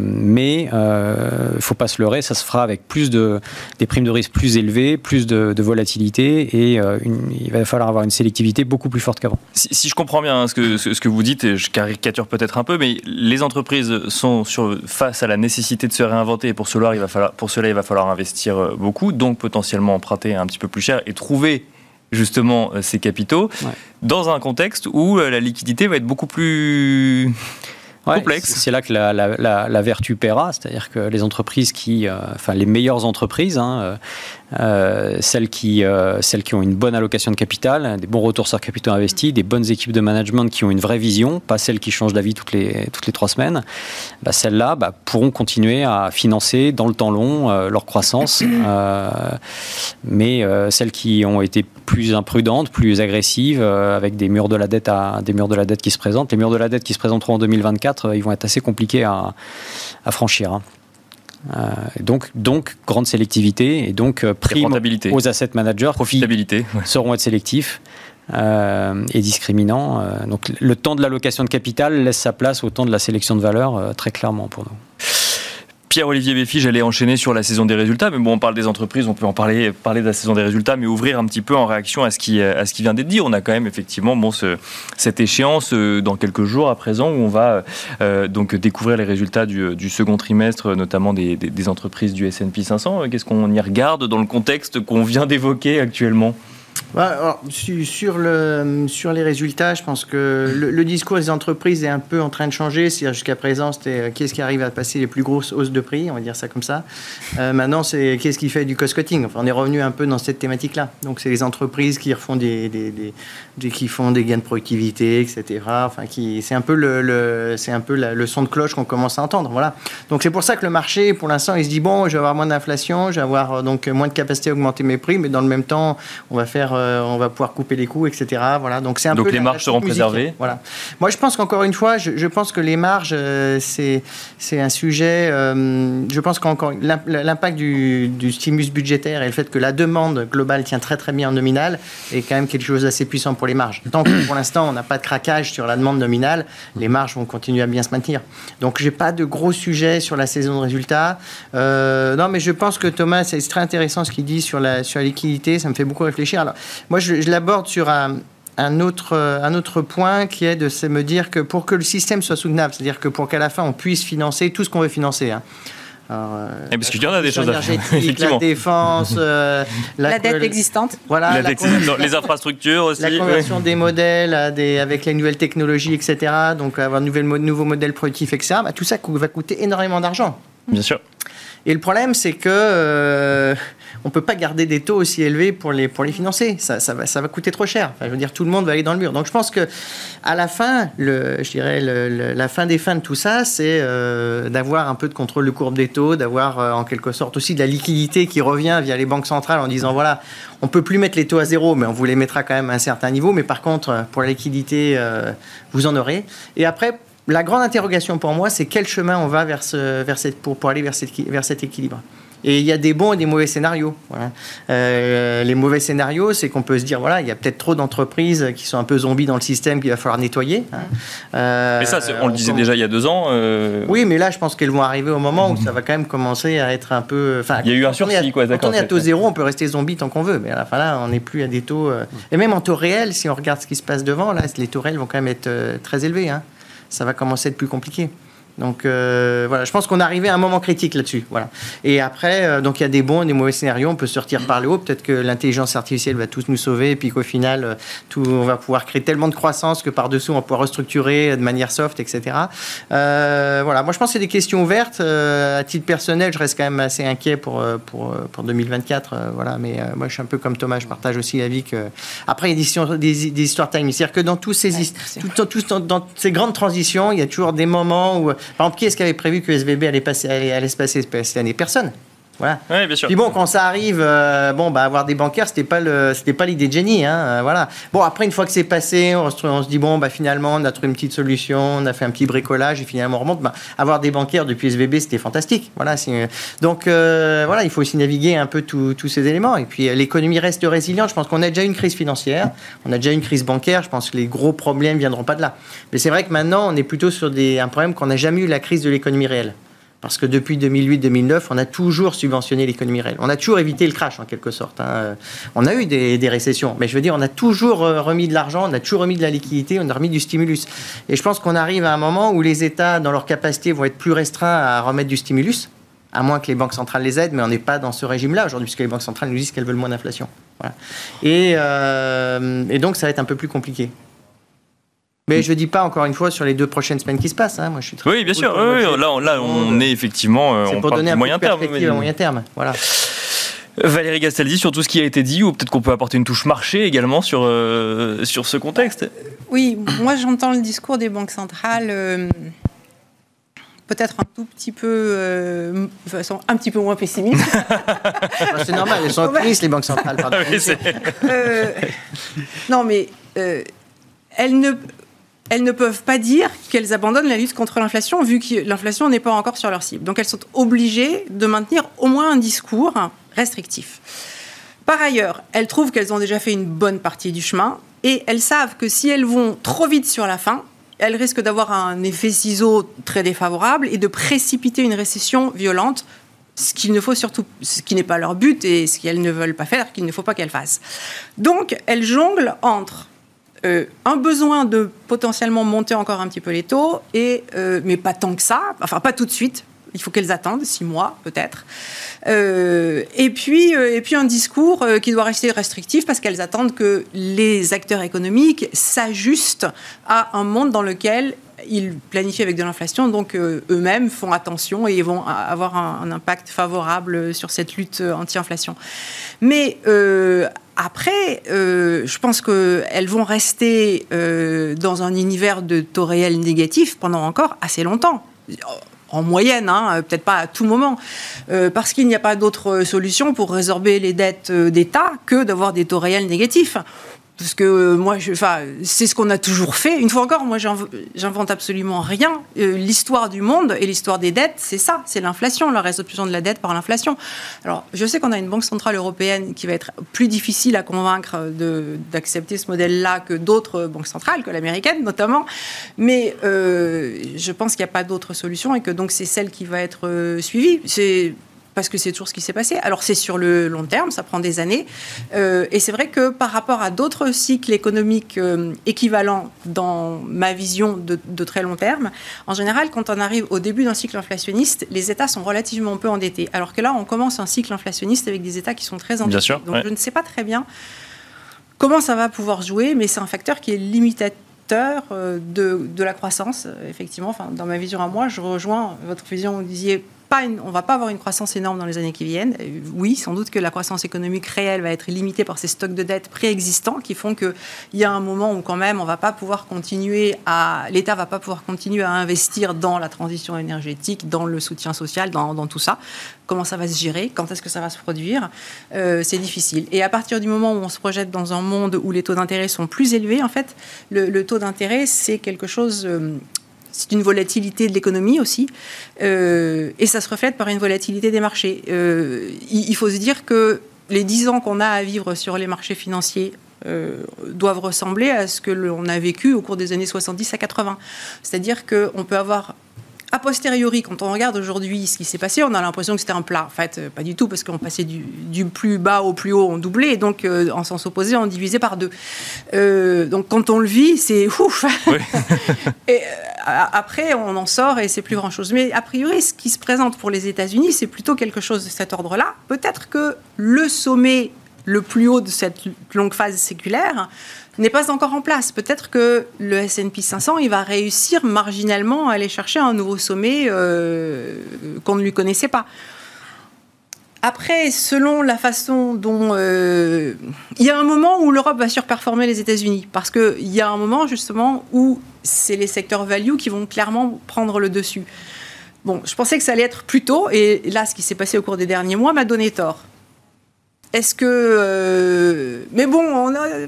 Speaker 5: mais il ne faut pas se leurrer, ça se fera avec plus de des primes de risque plus élevées, plus de, volatilité et il va falloir avoir une sélectivité beaucoup plus forte qu'avant.
Speaker 1: Si, je comprends bien hein, ce que, ce, que vous dites, et je caricature peut-être un peu, mais les entreprises sont sur, face à la nécessité de se réinventer. Et pour cela, il va falloir, pour cela, il va falloir investir euh, beaucoup, donc potentiellement emprunter un petit peu plus cher et trouver justement euh, ces capitaux dans un contexte où euh, la liquidité va être beaucoup plus complexe.
Speaker 5: C'est là que la, la, vertu paiera, c'est-à-dire que les entreprises qui, enfin les meilleures entreprises, hein, euh, celles, qui, euh, celles qui ont une bonne allocation de capital, des bons retours sur capitaux investis, des bonnes équipes de management qui ont une vraie vision, pas celles qui changent d'avis toutes les, toutes les trois semaines, bah, celles-là bah, pourront continuer à financer dans le temps long euh, leur croissance. mais celles qui ont été plus imprudentes, plus agressives, avec des murs, de la dette à, des murs de la dette qui se présentent, les murs de la dette qui se présenteront en 2024, ils vont être assez compliqués à, franchir. Hein. Euh, donc, donc, grande sélectivité et donc euh, prime aux asset managers
Speaker 1: Profitabilité,
Speaker 5: qui seront être sélectifs euh, et discriminants. donc, le temps de l'allocation de capital laisse sa place au temps de la sélection de valeur, très clairement pour nous.
Speaker 1: Pierre-Olivier Béfi, j'allais enchaîner sur la saison des résultats, mais bon, on parle des entreprises, on peut en parler, parler de la saison des résultats, mais ouvrir un petit peu en réaction à ce qui, qui vient d'être dit. On a quand même effectivement bon, ce, cette échéance euh, dans quelques jours à présent où on va euh, donc découvrir les résultats du, du second trimestre, notamment des, des, entreprises du S&P 500. Qu'est-ce qu'on y regarde dans le contexte qu'on vient d'évoquer actuellement?
Speaker 3: Sur, le, sur les résultats, je pense que le, discours des entreprises est un peu en train de changer. Jusqu'à présent, c'était euh, qu'est-ce qui arrive à passer les plus grosses hausses de prix, on va dire ça comme ça. Euh, maintenant, c'est qu'est-ce qui fait du cost-cutting? On est revenu un peu dans cette thématique-là. Donc, c'est les entreprises qui font des gains de productivité, etc. C'est un peu le, son de cloche qu'on commence à entendre. Donc, c'est pour ça que le marché, pour l'instant, il se dit bon, je vais avoir moins d'inflation, je vais avoir euh, moins de capacité à augmenter mes prix, mais dans le même temps, on va faire on va pouvoir couper les coûts, etc. Voilà. Donc c'est un
Speaker 1: donc les marges seront préservées.
Speaker 3: Voilà. Moi, je pense qu'encore une fois, je, pense que les marges, euh, c'est c'est un sujet. Euh, je pense qu'encore l'impact du, du, stimulus budgétaire et le fait que la demande globale tient très très bien en nominal est quand même quelque chose d'assez puissant pour les marges. Tant que pour l'instant on n'a pas de craquage sur la demande nominale, les marges vont continuer à bien se maintenir. Donc j'ai pas de gros sujets sur la saison de résultats. non, mais je pense que Thomas, c'est très intéressant ce qu'il dit sur la sur la liquidité. Ça me fait beaucoup réfléchir. Alors moi, je, l'aborde sur un, autre, un autre point qui est de se me dire que pour que le système soit soutenable, c'est-à-dire que pour qu'à la fin on puisse financer tout ce qu'on veut financer. Hein.
Speaker 1: Alors, eh, parce qu'il y en a des choses à faire.
Speaker 3: La défense, euh,
Speaker 4: la, dette existante.
Speaker 1: Voilà, les infrastructures aussi.
Speaker 3: La conversion des modèles avec les nouvelles technologies, etc. Donc avoir de nouveaux modèles productifs, etc. Bah, tout ça va coûter énormément d'argent.
Speaker 1: Bien sûr.
Speaker 3: Et le problème, c'est que euh, on peut pas garder des taux aussi élevés pour les, pour les financer. Ça, ça, va, ça va coûter trop cher. je veux dire, tout le monde va aller dans le mur. Donc je pense que à la fin, le, je dirais, la fin des fins de tout ça, c'est euh, d'avoir un peu de contrôle de courbe des taux, d'avoir euh, en quelque sorte aussi de la liquidité qui revient via les banques centrales en disant voilà, on peut plus mettre les taux à zéro, mais on vous les mettra quand même à un certain niveau. Mais par contre, pour la liquidité, vous en aurez. Et après, la grande interrogation pour moi, c'est quel chemin on va vers, vers cette, pour, pour aller vers, vers cet équilibre? Et il y a des bons et des mauvais scénarios. Euh, les mauvais scénarios, c'est qu'on peut se dire, voilà, il y a peut-être trop d'entreprises qui sont un peu zombies dans le système qu'il va falloir nettoyer. Hein.
Speaker 1: Euh, mais ça, on le disait déjà il y a deux ans. Euh,
Speaker 3: oui, mais là, je pense qu'elles vont arriver au moment où ça va quand même commencer à être un peu...
Speaker 1: Enfin, il y a eu un sursis, quoi.
Speaker 3: Quand on est à taux zéro, on peut rester zombie tant qu'on veut. Mais à la fin, là, on n'est plus à des taux... Et même en taux réel, si on regarde ce qui se passe devant, là, les taux réels vont quand même être très élevés. Hein ça va commencer à être plus compliqué. Donc euh, voilà, je pense qu'on est arrivé à un moment critique là-dessus. Voilà. Et après, euh, donc il y a des bons et des mauvais scénarios. On peut sortir par le haut. Peut-être que l'intelligence artificielle va tous nous sauver, et puis qu'au final, euh, tout, on va pouvoir créer tellement de croissance que par dessous, on va pouvoir restructurer de manière soft, etc. voilà. Moi, je pense que c'est des questions ouvertes. à titre personnel, je reste quand même assez inquiet pour pour, pour 2024. voilà. Mais moi, je suis un peu comme Thomas. Je partage aussi l'avis que après, il y a des, des, histoires time. C'est-à-dire que dans tous ces dans, dans ces grandes transitions, il y a toujours des moments où par exemple, qui est-ce qui avait prévu que SVB allait, passer, allait, se passer cette année? Personne. Voilà.
Speaker 1: Oui, bien sûr.
Speaker 3: Puis bon, quand ça arrive, euh, bon, bah, avoir des bancaires, c'était pas le, c'était pas l'idée de Jenny, hein, euh, voilà. Bon, après, une fois que c'est passé, on se, on se, dit bon, bah, finalement, on a trouvé une petite solution, on a fait un petit bricolage et finalement on remonte. Bah, avoir des bancaires depuis SVB, c'était fantastique, voilà. Donc, euh, voilà, il faut aussi naviguer un peu tous ces éléments. Et puis, l'économie reste résiliente. Je pense qu'on a déjà une crise financière, on a déjà une crise bancaire. Je pense que les gros problèmes viendront pas de là. Mais c'est vrai que maintenant, on est plutôt sur des, un problème qu'on n'a jamais eu la crise de l'économie réelle. Parce que depuis 2008-2009, on a toujours subventionné l'économie réelle. On a toujours évité le crash, en quelque sorte. Hein. On a eu des, récessions, mais je veux dire, on a toujours euh, remis de l'argent, on a toujours remis de la liquidité, on a remis du stimulus. Et je pense qu'on arrive à un moment où les États, dans leur capacité, vont être plus restreints à remettre du stimulus, à moins que les banques centrales les aident, mais on n'est pas dans ce régime-là aujourd'hui, puisque les banques centrales nous disent qu'elles veulent moins d'inflation. Euh, et donc, ça va être un peu plus compliqué. Mais je ne dis pas encore une fois sur les deux prochaines semaines qui se passent. Hein. Moi, je suis
Speaker 1: très oui, bien sûr. Oui, là, là, on est effectivement.
Speaker 3: Euh, on pour donner un moyen terme. Mais... moyen terme. Voilà.
Speaker 1: Valérie Gastaldi, sur tout ce qui a été dit, ou peut-être qu'on peut apporter une touche marché également sur, euh, sur ce contexte
Speaker 4: Oui, moi j'entends le discours des banques centrales. Euh, peut-être un tout petit peu, de façon un petit peu moins pessimiste.
Speaker 3: c'est normal, elles sont optimistes les banques centrales.
Speaker 4: non, mais elles ne, elles ne peuvent pas dire qu'elles abandonnent la lutte contre l'inflation, vu que l'inflation n'est pas encore sur leur cible. Donc elles sont obligées de maintenir au moins un discours restrictif. Par ailleurs, elles trouvent qu'elles ont déjà fait une bonne partie du chemin, et elles savent que si elles vont trop vite sur la fin, elles risquent d'avoir un effet ciseau très défavorable et de précipiter une récession violente ce qu'il ne faut surtout, ce qui n'est pas leur but et ce qu'elles ne veulent pas faire, qu'il ne faut pas qu'elles fassent. Donc, elles jonglent entre euh, un besoin de potentiellement monter encore un petit peu les taux, et, euh, mais pas tant que ça, enfin pas tout de suite, Il faut qu'elles attendent six mois, peut-être. et, puis, et puis un discours qui doit rester restrictif parce qu'elles attendent que les acteurs économiques s'ajustent à un monde dans lequel ils planifient avec de l'inflation, donc euh, eux-mêmes font attention et vont avoir un, impact favorable sur cette lutte anti-inflation. Mais euh, après, euh, je pense qu'elles vont rester dans un univers de taux réels négatifs pendant encore assez longtemps en moyenne, hein, peut-être pas à tout moment, parce qu'il n'y a pas d'autre solution pour résorber les dettes d'État que d'avoir des taux réels négatifs. Parce que euh, moi, c'est ce qu'on a toujours fait. Une fois encore, moi, j'invente absolument rien. Euh, l'histoire du monde et l'histoire des dettes, c'est ça, c'est l'inflation, la résolution de la dette par l'inflation. Alors, je sais qu'on a une banque centrale européenne qui va être plus difficile à convaincre d'accepter ce modèle-là que d'autres banques centrales, que l'américaine notamment. Mais euh, je pense qu'il n'y a pas d'autre solution et que donc c'est celle qui va être suivie. C'est parce que c'est toujours ce qui s'est passé. Alors c'est sur le long terme, ça prend des années. Euh, et c'est vrai que par rapport à d'autres cycles économiques euh, équivalents dans ma vision de, très long terme, en général, quand on arrive au début d'un cycle inflationniste, les États sont relativement peu endettés. Alors que là, on commence un cycle inflationniste avec des États qui sont très endettés.
Speaker 1: Bien sûr,
Speaker 4: Donc je ne sais pas très bien comment ça va pouvoir jouer, mais c'est un facteur qui est limitateur euh, de, de, la croissance, effectivement. Enfin, dans ma vision à moi, je rejoins votre vision, vous disiez on va pas avoir une croissance énorme dans les années qui viennent. Euh, oui, sans doute que la croissance économique réelle va être limitée par ces stocks de dettes préexistants qui font qu'il y a un moment où quand même on va pas pouvoir continuer l'État va pas pouvoir continuer à investir dans la transition énergétique, dans le soutien social, dans, tout ça. Comment ça va se gérer? Quand est-ce que ça va se produire? Euh, C'est difficile. Et à partir du moment où on se projette dans un monde où les taux d'intérêt sont plus élevés, en fait, le, taux d'intérêt c'est quelque chose euh, c'est une volatilité de l'économie aussi, euh, et ça se reflète par une volatilité des marchés. Euh, il, faut se dire que les 10 ans qu'on a à vivre sur les marchés financiers euh, doivent ressembler à ce que l'on a vécu au cours des années 70 à 80. C'est-à-dire qu'on peut avoir a posteriori, quand on regarde aujourd'hui ce qui s'est passé, on a l'impression que c'était un plat. En fait, euh, pas du tout, parce qu'on passait du, plus bas au plus haut, on doublait, et donc euh, en sens opposé, on divisait par deux. Euh, donc quand on le vit, c'est ouf. et après, on en sort et c'est plus grand-chose. Mais a priori, ce qui se présente pour les États-Unis, c'est plutôt quelque chose de cet ordre-là. Peut-être que le sommet le plus haut de cette longue phase séculaire n'est pas encore en place. Peut-être que le S&P 500, il va réussir marginalement à aller chercher un nouveau sommet euh, qu'on ne lui connaissait pas. Après, selon la façon dont... Euh, il y a un moment où l'Europe va surperformer les États-Unis, parce qu'il y a un moment justement où c'est les secteurs value qui vont clairement prendre le dessus. Bon, je pensais que ça allait être plus tôt, et là, ce qui s'est passé au cours des derniers mois m'a donné tort. Est-ce que... Euh, mais bon, on a...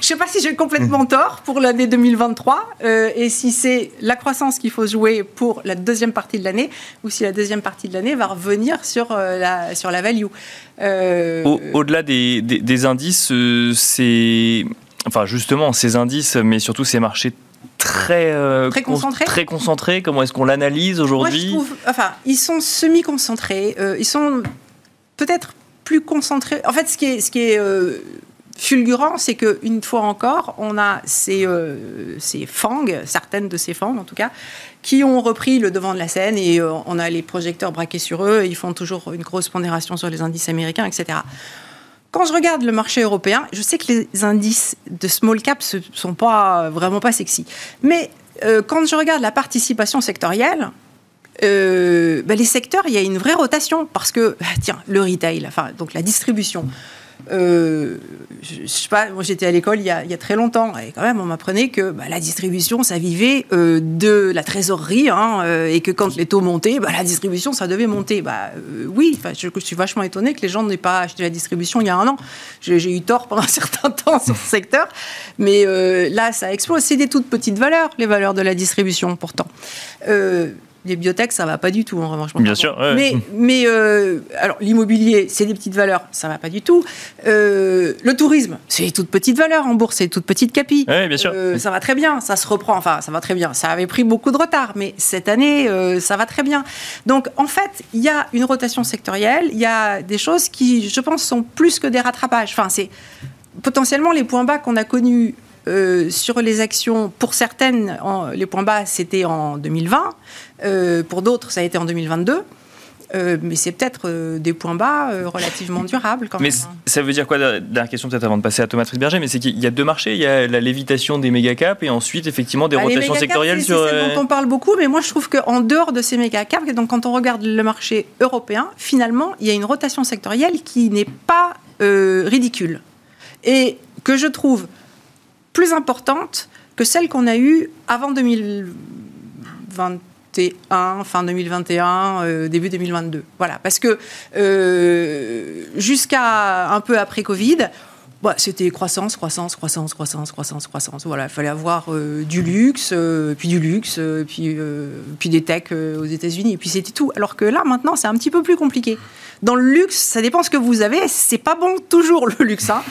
Speaker 4: Je ne sais pas si j'ai complètement mhm. tort pour l'année 2023 euh, et si c'est la croissance qu'il faut jouer pour la deuxième partie de l'année ou si la deuxième partie de l'année va revenir sur, euh, la, sur la value.
Speaker 1: Euh, au-delà des, des, indices, c'est. Enfin, justement, ces indices, mais surtout ces marchés très,
Speaker 4: très concentrés.
Speaker 1: Très concentrés. Comment est-ce qu'on l'analyse aujourd'hui?
Speaker 4: Enfin, ils sont semi-concentrés. ils sont peut-être plus concentrés. En fait, ce qui est, est fulgurant, c'est qu'une fois encore, on a ces, euh, ces fangs, certaines de ces fangs en tout cas, qui ont repris le devant de la scène et euh, on a les projecteurs braqués sur eux, et ils font toujours une grosse pondération sur les indices américains, etc. Quand je regarde le marché européen, je sais que les indices de small cap ne sont pas, vraiment pas sexy. Mais euh, quand je regarde la participation sectorielle, ben, les secteurs, il y a une vraie rotation parce que, tiens, le retail, enfin, donc la distribution, euh, je, sais pas, moi j'étais à l'école il, y a très longtemps et quand même on m'apprenait que bah, la distribution ça vivait euh, de la trésorerie hein, euh, et que quand les taux montaient, bah, la distribution ça devait monter. Bah oui, je, suis vachement étonné que les gens n'aient pas acheté la distribution il y a un an. J'ai eu tort pendant un certain temps sur ce secteur, mais là ça explose. C'est des toutes petites valeurs, les valeurs de la distribution pourtant les biotech, ça va pas du tout en revanche.
Speaker 1: Bien sûr.
Speaker 4: Mais, mais euh, alors l'immobilier, c'est des petites valeurs, ça va pas du tout. Euh, le tourisme, c'est toutes petites valeurs en bourse, c'est toutes petites capis.
Speaker 1: Oui, bien sûr. Euh,
Speaker 4: ça va très bien, ça se reprend. Enfin, ça va très bien. Ça avait pris beaucoup de retard, mais cette année, ça va très bien. Donc, en fait, il y a une rotation sectorielle. Il y a des choses qui, je pense, sont plus que des rattrapages. Enfin, c'est potentiellement les points bas qu'on a connus sur les actions, pour certaines, les points bas, c'était en 2020. Pour d'autres, ça a été en 2022. Euh, mais c'est peut-être euh, des points bas euh, relativement durables quand
Speaker 1: mais même. Mais ça veut dire quoi Dernière question peut-être avant de passer à Thomas Friedberger, mais c'est qu'il y a deux marchés, il y a la lévitation des méga caps et ensuite effectivement des bah, rotations sectorielles sur.
Speaker 4: C'est dont on parle beaucoup, mais moi je trouve qu'en dehors de ces méga caps, donc quand on regarde le marché européen, finalement il y a une rotation sectorielle qui n'est pas ridicule et que je trouve plus importante que celle qu'on a eue avant 2020 fin 2021, euh, début 2022. Voilà, parce que euh, jusqu'à un peu après Covid, bah, c'était croissance, croissance, croissance, croissance, croissance, croissance. Voilà, il fallait avoir euh, du luxe, puis du luxe, puis, puis des techs aux États-Unis, et puis c'était tout. Alors que là, maintenant, c'est un petit peu plus compliqué. Dans le luxe, ça dépend ce que vous avez. C'est pas bon toujours le luxe. Hein.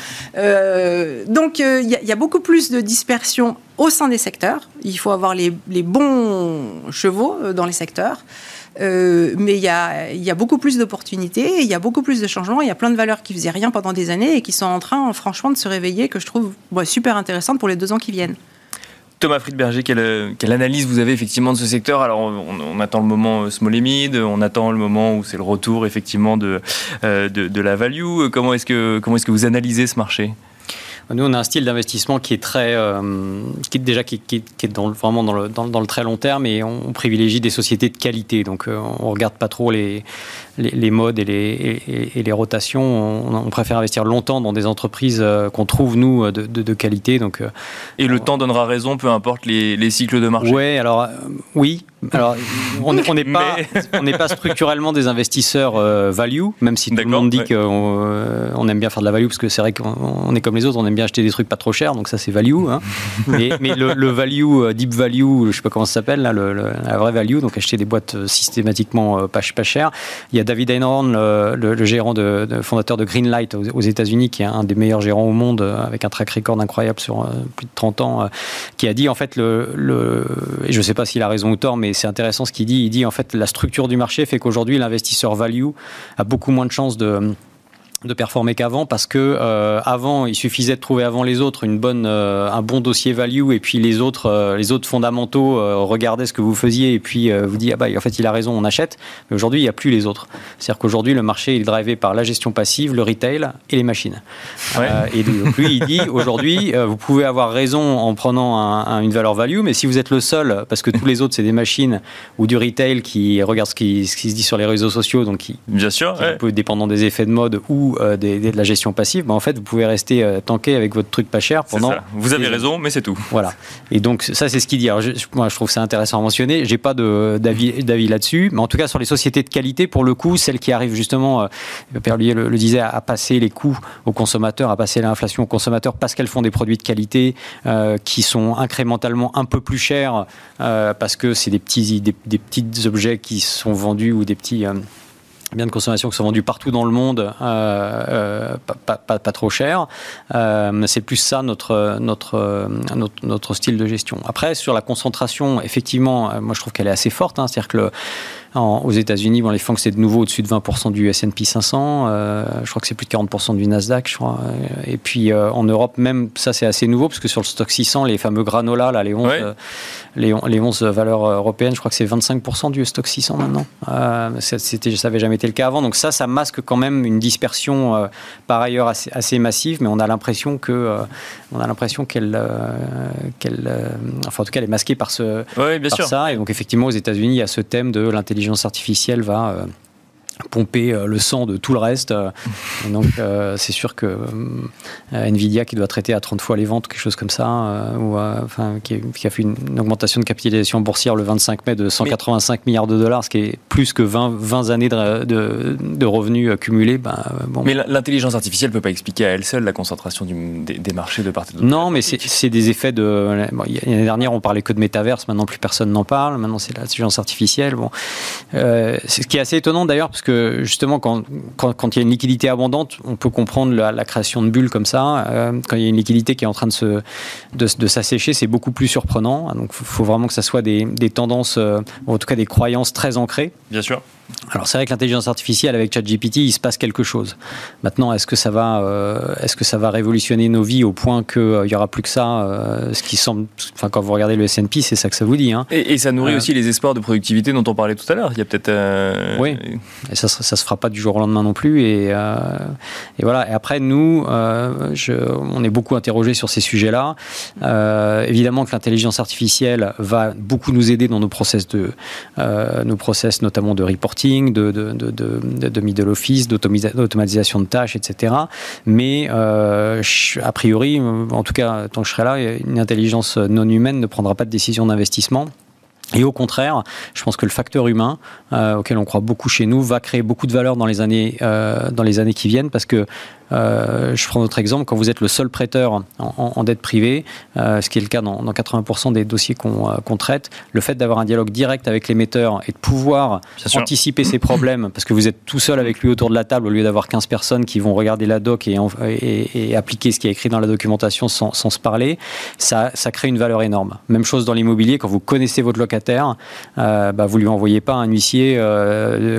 Speaker 4: donc, il y, a beaucoup plus de dispersion au sein des secteurs. Il faut avoir les, bons chevaux euh, dans les secteurs. Euh, mais il y, a, beaucoup plus d'opportunités, il y a beaucoup plus de changements, il y a plein de valeurs qui faisaient rien pendant des années et qui sont en train, franchement, de se réveiller, que je trouve super intéressantes pour les deux ans qui viennent.
Speaker 1: Thomas Friedberger, quelle, analyse vous avez effectivement de ce secteur? Alors, on, attend le moment et mid, on attend le moment où c'est le retour effectivement de, euh, de, la value. Comment est-ce que, comment est-ce que vous analysez ce marché?
Speaker 5: Nous, on a un style d'investissement qui est très, euh, qui est déjà qui, est dans, vraiment dans le, dans, le, très long terme et on, privilégie des sociétés de qualité. Donc, euh, on regarde pas trop les, les, modes et les, et, les rotations. On, préfère investir longtemps dans des entreprises euh, qu'on trouve nous de, de, qualité. Donc,
Speaker 1: et le temps donnera raison, peu importe les, les cycles de marché.
Speaker 5: Ouais, alors oui, alors, on n'est pas, pas structurellement des investisseurs euh, value, même si tout le monde dit qu'on euh, on aime bien faire de la value, parce que c'est vrai qu'on est comme les autres, on aime bien acheter des trucs pas trop chers, donc ça c'est value. Hein. mais, le, value, euh, deep value, je sais pas comment ça s'appelle, là, le, la vraie value, donc acheter des boîtes systématiquement pas, pas chères. Il y a David Einhorn, le, gérant de, fondateur de Greenlight aux, aux États-Unis, qui est un des meilleurs gérants au monde, avec un track record incroyable sur plus de 30 ans, qui a dit en fait, le, le et je sais pas s'il a raison ou tort, mais c'est intéressant ce qu'il dit. Il dit en fait la structure du marché fait qu'aujourd'hui l'investisseur value a beaucoup moins de chances de de performer qu'avant parce que euh, avant il suffisait de trouver avant les autres une bonne euh, un bon dossier value et puis les autres euh, les autres fondamentaux regardaient ce que vous faisiez et puis vous dit ah bah en fait il a raison on achète. Mais aujourd'hui il n'y a plus les autres. C'est-à-dire qu'aujourd'hui le marché il est drivé par la gestion passive le retail et les machines. Et donc lui il dit aujourd'hui vous pouvez avoir raison en prenant une valeur value mais si vous êtes le seul parce que tous les autres c'est des machines ou du retail qui regardent ce qui, ce qui se dit sur les réseaux sociaux donc qui
Speaker 1: bien sûr
Speaker 5: qui dépendant des effets de mode ou euh, de la gestion passive, bah, en fait, vous pouvez rester euh, tanké avec votre truc pas cher pendant.
Speaker 1: Vous avez raison, mais c'est tout.
Speaker 5: Voilà. Et donc, ça, c'est ce qu'il dit. Alors, je, moi, je trouve ça intéressant à mentionner. J'ai pas d'avis là-dessus, mais en tout cas, sur les sociétés de qualité, pour le coup, celles qui arrivent justement, euh, Père le, le, disait, à, passer les coûts aux consommateurs, à passer l'inflation aux consommateurs parce qu'elles font des produits de qualité qui sont incrémentalement un peu plus chers parce que c'est des petits, des, des, petits objets qui sont vendus ou des petits biens de consommation qui sont vendus partout dans le monde, euh, euh, pas, pas, pas, trop cher. Euh, c'est plus ça notre, notre, notre, notre, style de gestion. Après, sur la concentration, effectivement, moi je trouve qu'elle est assez forte. Hein, C'est-à-dire que le, aux États-Unis, bon, les fonds, c'est de nouveau au-dessus de 20% du S&P 500. Euh, je crois que c'est plus de 40% du Nasdaq, je crois. Et puis euh, en Europe, même ça, c'est assez nouveau parce que sur le stock 600, les fameux granola, là, les 11, euh, les, les 11 valeurs européennes, je crois que c'est 25% du stock 600 maintenant. c'était, ça n'avait jamais été le cas avant. Donc ça, ça masque quand même une dispersion par ailleurs assez, assez, massive, mais on a l'impression que, on a l'impression qu'elle, qu'elle, enfin en tout cas, elle est masquée par ce,
Speaker 1: bien sûr.
Speaker 5: ça. Et donc effectivement, aux États-Unis, il y a ce thème de l'intelligence l'intelligence artificielle va euh, pomper euh, le sang de tout le reste. donc, euh, c'est sûr que Nvidia, qui doit traiter à 30 fois les ventes, quelque chose comme ça, ou, enfin, qui, a fait une, augmentation de capitalisation boursière le 25 mai de 185 milliards de dollars, ce qui est plus que 20, 20 années de, de, revenus accumulés. Ben,
Speaker 1: bon. Mais l'intelligence artificielle ne peut pas expliquer à elle seule la concentration des, marchés de part et d'autre.
Speaker 5: Non, mais c'est des effets de. L'année dernière, on parlait que de métaverse, maintenant plus personne n'en parle. Maintenant, c'est l'intelligence artificielle. Bon. ce qui est assez étonnant d'ailleurs, parce que justement, quand, quand, il y a une liquidité abondante, on peut comprendre la, création de bulles comme ça. Euh, quand il y a une liquidité qui est en train de, se, de, s'assécher, c'est beaucoup plus surprenant. Donc il faut, vraiment que ça soit des, des tendances, euh, en tout cas des croyances très ancrées.
Speaker 1: Bien sûr.
Speaker 5: Alors c'est vrai que l'intelligence artificielle avec ChatGPT, il se passe quelque chose. Maintenant, est-ce que ça va, euh, est-ce que ça va révolutionner nos vies au point qu'il euh, n'y aura plus que ça euh, Ce qui semble, enfin quand vous regardez le S&P, c'est ça que ça vous dit. Hein.
Speaker 1: Et, ça nourrit aussi les espoirs de productivité dont on parlait tout à l'heure. Il y a peut-être.
Speaker 5: Oui. Et ça, ça se fera pas du jour au lendemain non plus. Et, et voilà. Et après, nous, je, on est beaucoup interrogé sur ces sujets-là. évidemment que l'intelligence artificielle va beaucoup nous aider dans nos process de, nos process notamment de reporting de, de, de, middle office, d'automatisation de tâches, etc. Mais euh, a priori, en tout cas, tant que je serai là, une intelligence non humaine ne prendra pas de décision d'investissement. Et au contraire, je pense que le facteur humain, euh, auquel on croit beaucoup chez nous, va créer beaucoup de valeur dans les années, euh, dans les années qui viennent, parce que euh, je prends notre exemple, quand vous êtes le seul prêteur en, dette privée, euh, ce qui est le cas dans, 80% des dossiers euh, qu'on traite, le fait d'avoir un dialogue direct avec l'émetteur et de pouvoir anticiper ses problèmes, parce que vous êtes tout seul avec lui autour de la table, au lieu d'avoir 15 personnes qui vont regarder la doc et, et, appliquer ce qui est écrit dans la documentation sans, se parler, ça, ça, crée une valeur énorme. Même chose dans l'immobilier, quand vous connaissez votre locataire, bah, vous lui envoyez pas un huissier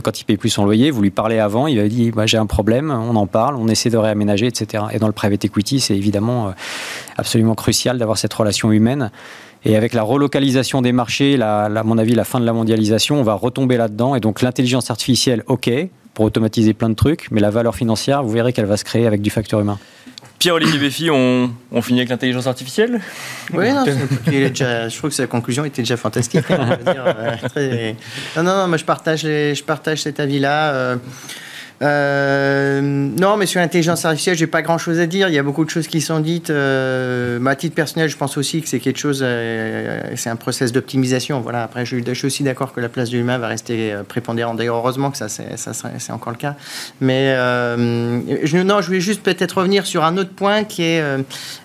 Speaker 5: quand il paye plus son loyer, vous lui parlez avant, il va dire bah, j'ai un problème, on en parle, on essaie de réaménager, etc. Et dans le private equity, c'est évidemment euh, absolument crucial d'avoir cette relation humaine. Et avec la relocalisation des marchés, la, à mon avis, la fin de la mondialisation, on va retomber là-dedans. Et donc l'intelligence artificielle, ok, pour automatiser plein de trucs, mais la valeur financière, vous verrez qu'elle va se créer avec du facteur humain.
Speaker 1: Pierre-Olivier Béfi, on, on, finit avec l'intelligence artificielle?
Speaker 3: Oui, non, je trouve que sa conclusion était déjà fantastique. Hein, euh, non, non, non, moi je partage, je partage cet avis-là. Euh, euh, non, mais sur l'intelligence artificielle, j'ai pas grand chose à dire. Il y a beaucoup de choses qui sont dites. Euh, à titre personnel, je pense aussi que c'est quelque chose, euh, c'est un process d'optimisation. Voilà. Après, je, suis aussi d'accord que la place de l'humain va rester euh, prépondérante. D'ailleurs, heureusement que ça, c'est, encore le cas. Mais je, non, je voulais juste peut-être revenir sur un autre point qui est,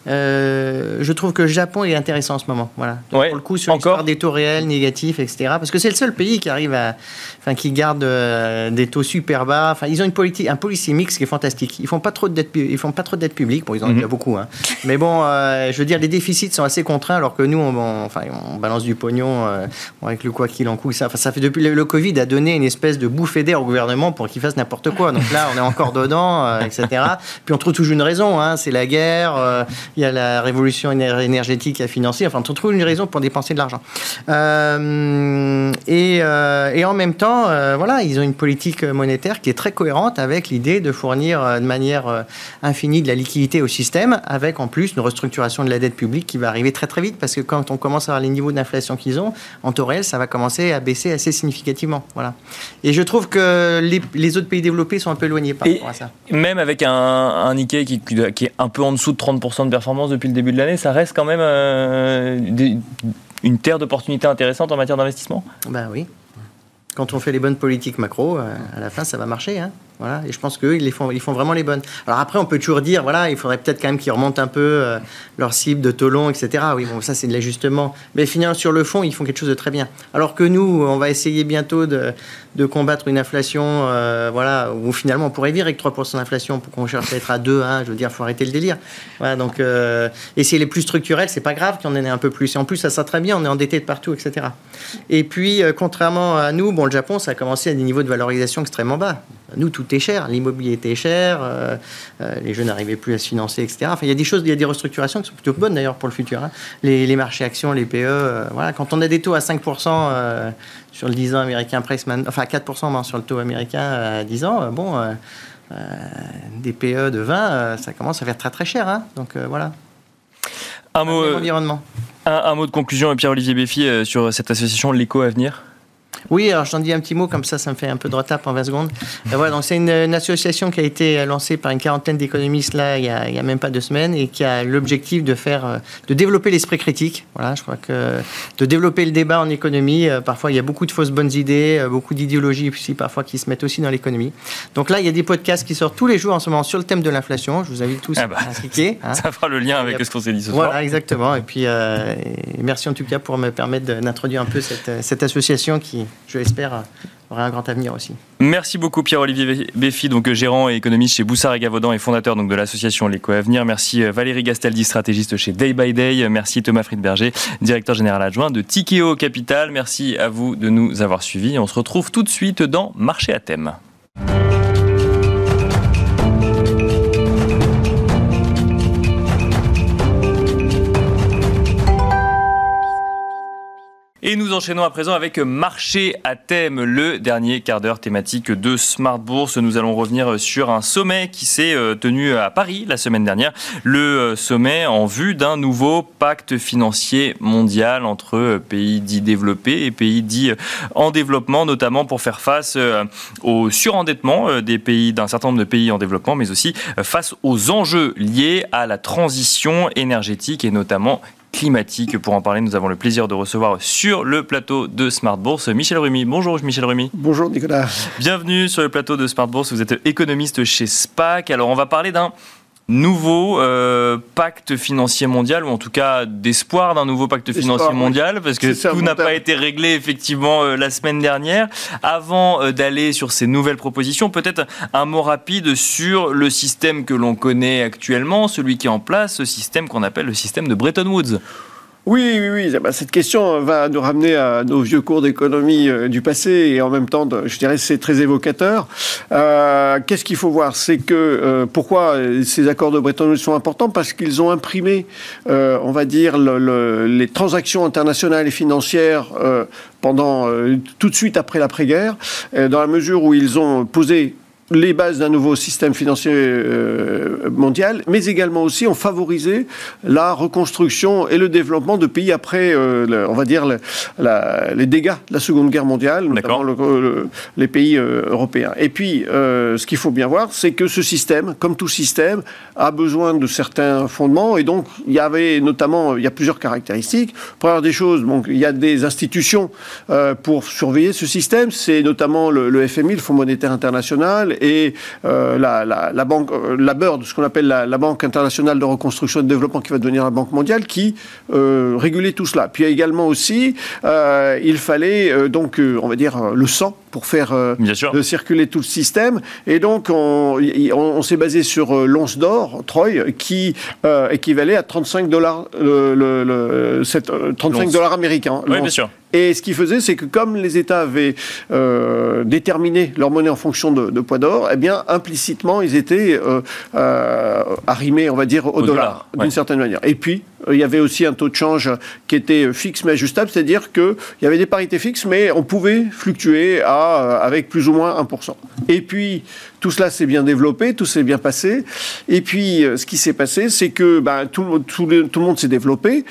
Speaker 3: je trouve que le Japon est intéressant en ce moment. Voilà.
Speaker 1: pour le
Speaker 3: coup, sur encore des taux réels négatifs, etc. Parce que c'est le seul pays qui arrive à, enfin, qui garde des taux super bas. Enfin, ils ont une politique, un policier mix qui est fantastique. Ils font pas trop de dettes, ils font pas trop de dettes publiques. Bon, ils en ont mhm. beaucoup, hein. Mais bon, euh, je veux dire, les déficits sont assez contraints, alors que nous, on, enfin, on balance du pognon euh, avec le quoi qu'il en coûte. Ça, enfin, ça fait depuis le, Covid a donné une espèce de bouffée d'air au gouvernement pour qu'il fasse n'importe quoi. Donc là, on est encore dedans, euh, etc. Puis on trouve toujours une raison. Hein. C'est la guerre. Il y a la révolution énergétique à financer. Enfin, on trouve une raison pour dépenser de l'argent. et, et en même temps, voilà, ils ont une politique monétaire qui est très cohérente avec l'idée de fournir euh, de manière euh, infinie de la liquidité au système, avec en plus une restructuration de la dette publique qui va arriver très très vite, parce que quand on commence à avoir les niveaux d'inflation qu'ils ont, en taux réel, ça va commencer à baisser assez significativement. Voilà. Et je trouve que les, autres pays développés sont un peu éloignés par rapport à ça.
Speaker 1: Même avec un, un Nikkei qui, qui, est un peu en dessous de 30% de performance depuis le début de l'année, ça reste quand même euh, une terre d'opportunités intéressantes en matière d'investissement?
Speaker 3: Ben oui. Quand on fait les bonnes politiques macro, à la fin, ça va marcher. Hein et je pense qu'eux, ils, font, vraiment les bonnes. Alors après, on peut toujours dire, voilà, il faudrait peut-être quand même qu'ils remontent un peu euh, leur cible de Tolon, etc. Oui, bon, ça, c'est de l'ajustement. Mais finalement, sur le fond, ils font quelque chose de très bien. Alors que nous, on va essayer bientôt de, combattre une inflation, euh, voilà, où finalement, on pourrait vivre avec 3% d'inflation pour qu'on cherche à être à 2, hein, je veux dire, il faut arrêter le délire. Voilà, donc, euh, et si elle est plus structurelle, c'est pas grave qu'on en ait un peu plus. Et en plus, ça sera très bien, on est endetté de partout, etc. Et puis, contrairement à nous, bon, le Japon, ça a commencé à des niveaux de valorisation extrêmement bas. Nous, tout est cher. L'immobilier était cher, euh, euh, les jeunes n'arrivaient plus à se financer, etc. Enfin, il y a des choses, il y a des restructurations qui sont plutôt bonnes d'ailleurs pour le futur. Hein. Les, marchés actions, les PE, euh, voilà. Quand on a des taux à 5% sur le 10 ans américain enfin 4% sur le taux américain à 10 ans, bon, des PE de 20, ça commence à faire très très cher. Hein. Donc voilà.
Speaker 1: Un mot, un, mot de conclusion, Pierre-Olivier Béfi, sur cette association L'Éco à venir
Speaker 3: oui, alors j'en dis un petit mot, comme ça, ça me fait un peu de retard en 20 secondes. Euh, voilà, donc c'est une, association qui a été lancée par une quarantaine d'économistes là, il y, a, même pas deux semaines, et qui a l'objectif de faire, euh, de développer l'esprit critique. Voilà, je crois que de développer le débat en économie. Euh, parfois, il y a beaucoup de fausses bonnes idées, beaucoup d'idéologies aussi parfois qui se mettent aussi dans l'économie. Donc là, il y a des podcasts qui sortent tous les jours en ce moment sur le thème de l'inflation. Je vous invite tous ah bah, à cliquer.
Speaker 1: Hein. Ça fera le lien avec ce qu'on s'est dit ce soir.
Speaker 3: Voilà, exactement. Et puis, merci en tout cas pour me permettre d'introduire un peu cette, cette association qui je l'espère, aura un grand avenir aussi.
Speaker 1: Merci beaucoup Pierre-Olivier Béfi, donc gérant et économiste chez Boussard et Gavaudan et fondateur donc de l'association L'Éco Avenir. Merci Valérie Gastaldi, stratégiste chez Day by Day. Merci Thomas Friedberger, directeur général adjoint de Tikeo Capital. Merci à vous de nous avoir suivis. On se retrouve tout de suite dans Marché à thème. Et nous enchaînons à présent avec Marché à thème, le dernier quart d'heure thématique de Smart Bourse. Nous allons revenir sur un sommet qui s'est euh, tenu à Paris la semaine dernière. Le euh, sommet en vue d'un nouveau pacte financier mondial entre euh, pays dits développés et pays dits en développement, notamment pour faire face au surendettement des pays, d'un certain nombre de pays en développement, mais aussi face aux enjeux liés à la transition énergétique et notamment climatique. Pour en parler, nous avons le plaisir de recevoir sur le plateau de Smart Bourse Michel Rumi. Bonjour Michel Rumi.
Speaker 6: Bonjour Nicolas.
Speaker 1: Bienvenue sur le plateau de Smart Bourse. Vous êtes économiste chez SPAC. Alors on va parler d'un nouveau euh, pacte financier mondial, ou en tout cas d'espoir d'un nouveau pacte financier mondial, parce que tout n'a pas été réglé effectivement euh, la semaine dernière. Avant euh, d'aller sur ces nouvelles propositions, peut-être un mot rapide sur le système que l'on connaît actuellement, celui qui est en place, ce système qu'on appelle le système de Bretton Woods.
Speaker 6: Oui, oui, oui. Bah, cette question va nous ramener à nos vieux cours d'économie euh, du passé et en même temps, je dirais, c'est très évocateur. Euh, qu'est-ce qu'il faut voir? C'est que euh, pourquoi ces accords de Bretton Woods sont importants? Parce qu'ils ont imprimé, on va dire, les transactions internationales et financières pendant tout de suite après l'après-guerre, dans la mesure où ils ont posé les bases d'un nouveau système financier euh, mondial, mais également aussi ont favorisé la reconstruction et le développement de pays après, euh, on va dire, les dégâts de la Seconde Guerre mondiale, notamment les pays euh, européens. Et puis, ce qu'il faut bien voir, c'est que ce système, comme tout système, a besoin de certains fondements, et donc il y avait notamment, il y a plusieurs caractéristiques. Première des choses, donc, il y a des institutions pour surveiller ce système, c'est notamment le, le FMI, le Fonds monétaire international, et euh, la, la, banque, euh, la BIRD, ce qu'on appelle la, Banque internationale de reconstruction et de développement, qui va devenir la Banque mondiale, qui euh, régulait tout cela. Puis également aussi, il fallait donc, on va dire, le sang pour faire circuler tout le système. Et donc, on, on, s'est basé sur l'once d'or, Troy, qui équivalait à 35 dollars, le, le, 35 dollars américains.
Speaker 1: Oui, bien sûr.
Speaker 6: Et ce qui faisait, c'est que comme les États avaient euh, déterminé leur monnaie en fonction de, poids d'or, eh bien, implicitement, ils étaient euh, euh, arrimés, on va dire, au, dollar, d'une certaine manière. Et puis, il y avait aussi un taux de change qui était fixe mais ajustable, c'est-à-dire qu'il y avait des parités fixes, mais on pouvait fluctuer à, avec plus ou moins 1%. Et puis, tout cela s'est bien développé, tout s'est bien passé. Et puis, ce qui s'est passé, c'est que ben, tout, tout, tout le monde s'est développé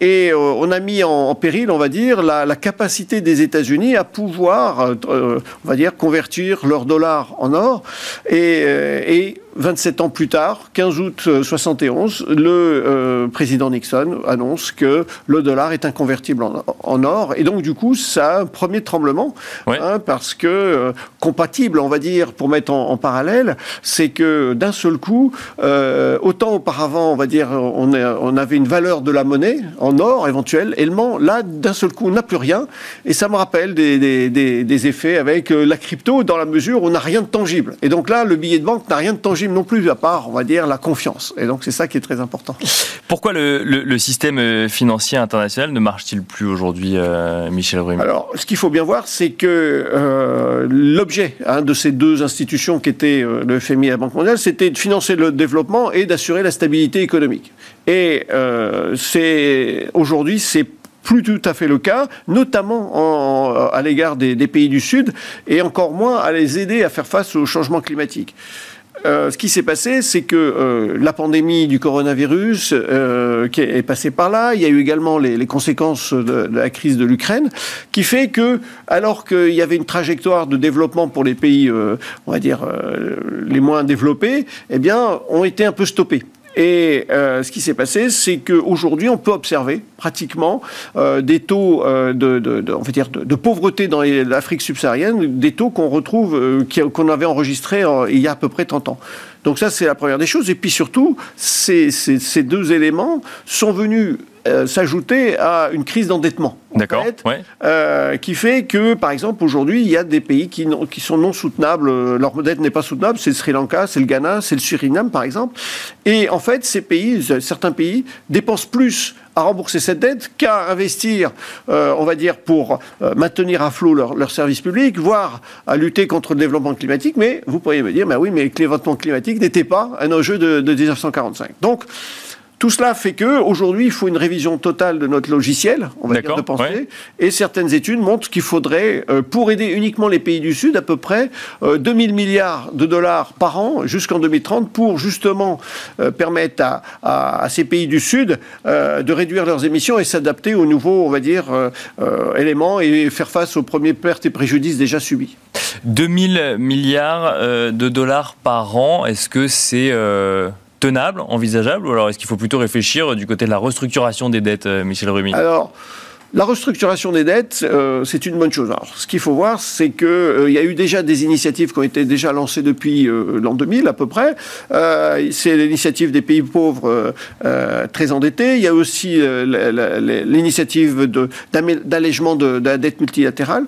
Speaker 6: et euh, on a mis en, péril, on va dire, la, capacité des États-Unis à pouvoir, euh, euh, on va dire, convertir leur dollar en or. Et, et 27 ans plus tard, 15 août 71, le euh, président Nixon annonce que le dollar est inconvertible en, or. Et donc, du coup, ça a un premier tremblement, hein, parce que, euh, compatible, on va dire, pour mettre en, parallèle, c'est que d'un seul coup, euh, autant auparavant, on va dire, on, on, avait une valeur de la monnaie en or éventuellement, là, d'un seul coup, on n'a plus rien. Et ça me rappelle des, des, des effets avec la crypto, dans la mesure où on n'a rien de tangible. Et donc là, le billet de banque n'a rien de tangible non plus, à part, on va dire, la confiance. Et donc, c'est ça qui est très important.
Speaker 1: Pourquoi le, système euh, financier international ne marche-t-il plus aujourd'hui, euh, Michel Rumi
Speaker 6: Alors, ce qu'il faut bien voir, c'est que euh, l'objet hein, de ces deux institutions qui étaient le FMI et la Banque mondiale, c'était de financer le développement et d'assurer la stabilité économique. Et c'est aujourd'hui, c'est plus tout à fait le cas, notamment à l'égard des, pays du Sud, et encore moins à les aider à faire face au changement climatique. Euh, ce qui s'est passé, c'est que euh, la pandémie du coronavirus euh, qui est passée par là, il y a eu également les, conséquences de, la crise de l'Ukraine, qui fait que, alors qu'il y avait une trajectoire de développement pour les pays, on va dire, les moins développés, eh bien, ont été un peu stoppés. Et euh, ce qui s'est passé, c'est qu'aujourd'hui, on peut observer pratiquement euh, des taux euh, de, de, pauvreté dans l'Afrique subsaharienne, des taux qu'on retrouve, qu'on avait enregistrés il y a à peu près 30 ans. Donc ça, c'est la première des choses. Et puis surtout, ces, ces, ces deux éléments sont venus euh, s'ajouter à une crise d'endettement.
Speaker 1: D'accord.
Speaker 6: Euh, qui fait que, par exemple, aujourd'hui, il y a des pays qui, qui sont non soutenables. Euh, leur dette n'est pas soutenable. C'est le Sri Lanka, c'est le Ghana, c'est le Suriname, par exemple. Et en fait, ces pays, certains pays, dépensent plus à rembourser cette dette qu'à investir, on va dire, pour maintenir à flot leurs leur services publics, voire à lutter contre le développement climatique. Mais vous pourriez me dire, mais oui, mais le développement climatique n'était pas un enjeu de, de 1945. Donc, tout cela fait que aujourd'hui, il faut une révision totale de notre logiciel, on va dire de pensée, et certaines études montrent qu'il faudrait, euh, pour aider uniquement les pays du Sud, à peu près 2000 euh, milliards de dollars par an jusqu'en 2030 pour justement euh, permettre à, ces pays du Sud de réduire leurs émissions et s'adapter aux nouveaux, on va dire, éléments et faire face aux premiers pertes et préjudices déjà subis.
Speaker 1: 2000 milliards de dollars par an, est-ce que c'est tenable, envisageable, ou alors est-ce qu'il faut plutôt réfléchir du côté de la restructuration des dettes, euh, Michel Rumi
Speaker 6: Alors, la restructuration des dettes, euh, c'est une bonne chose. Alors, ce qu'il faut voir, c'est qu'il euh, y a eu déjà des initiatives qui ont été déjà lancées depuis l'an 2000 à peu près. c'est l'initiative des pays pauvres très endettés. Il y a aussi l'initiative d'allègement de, la dette multilatérale.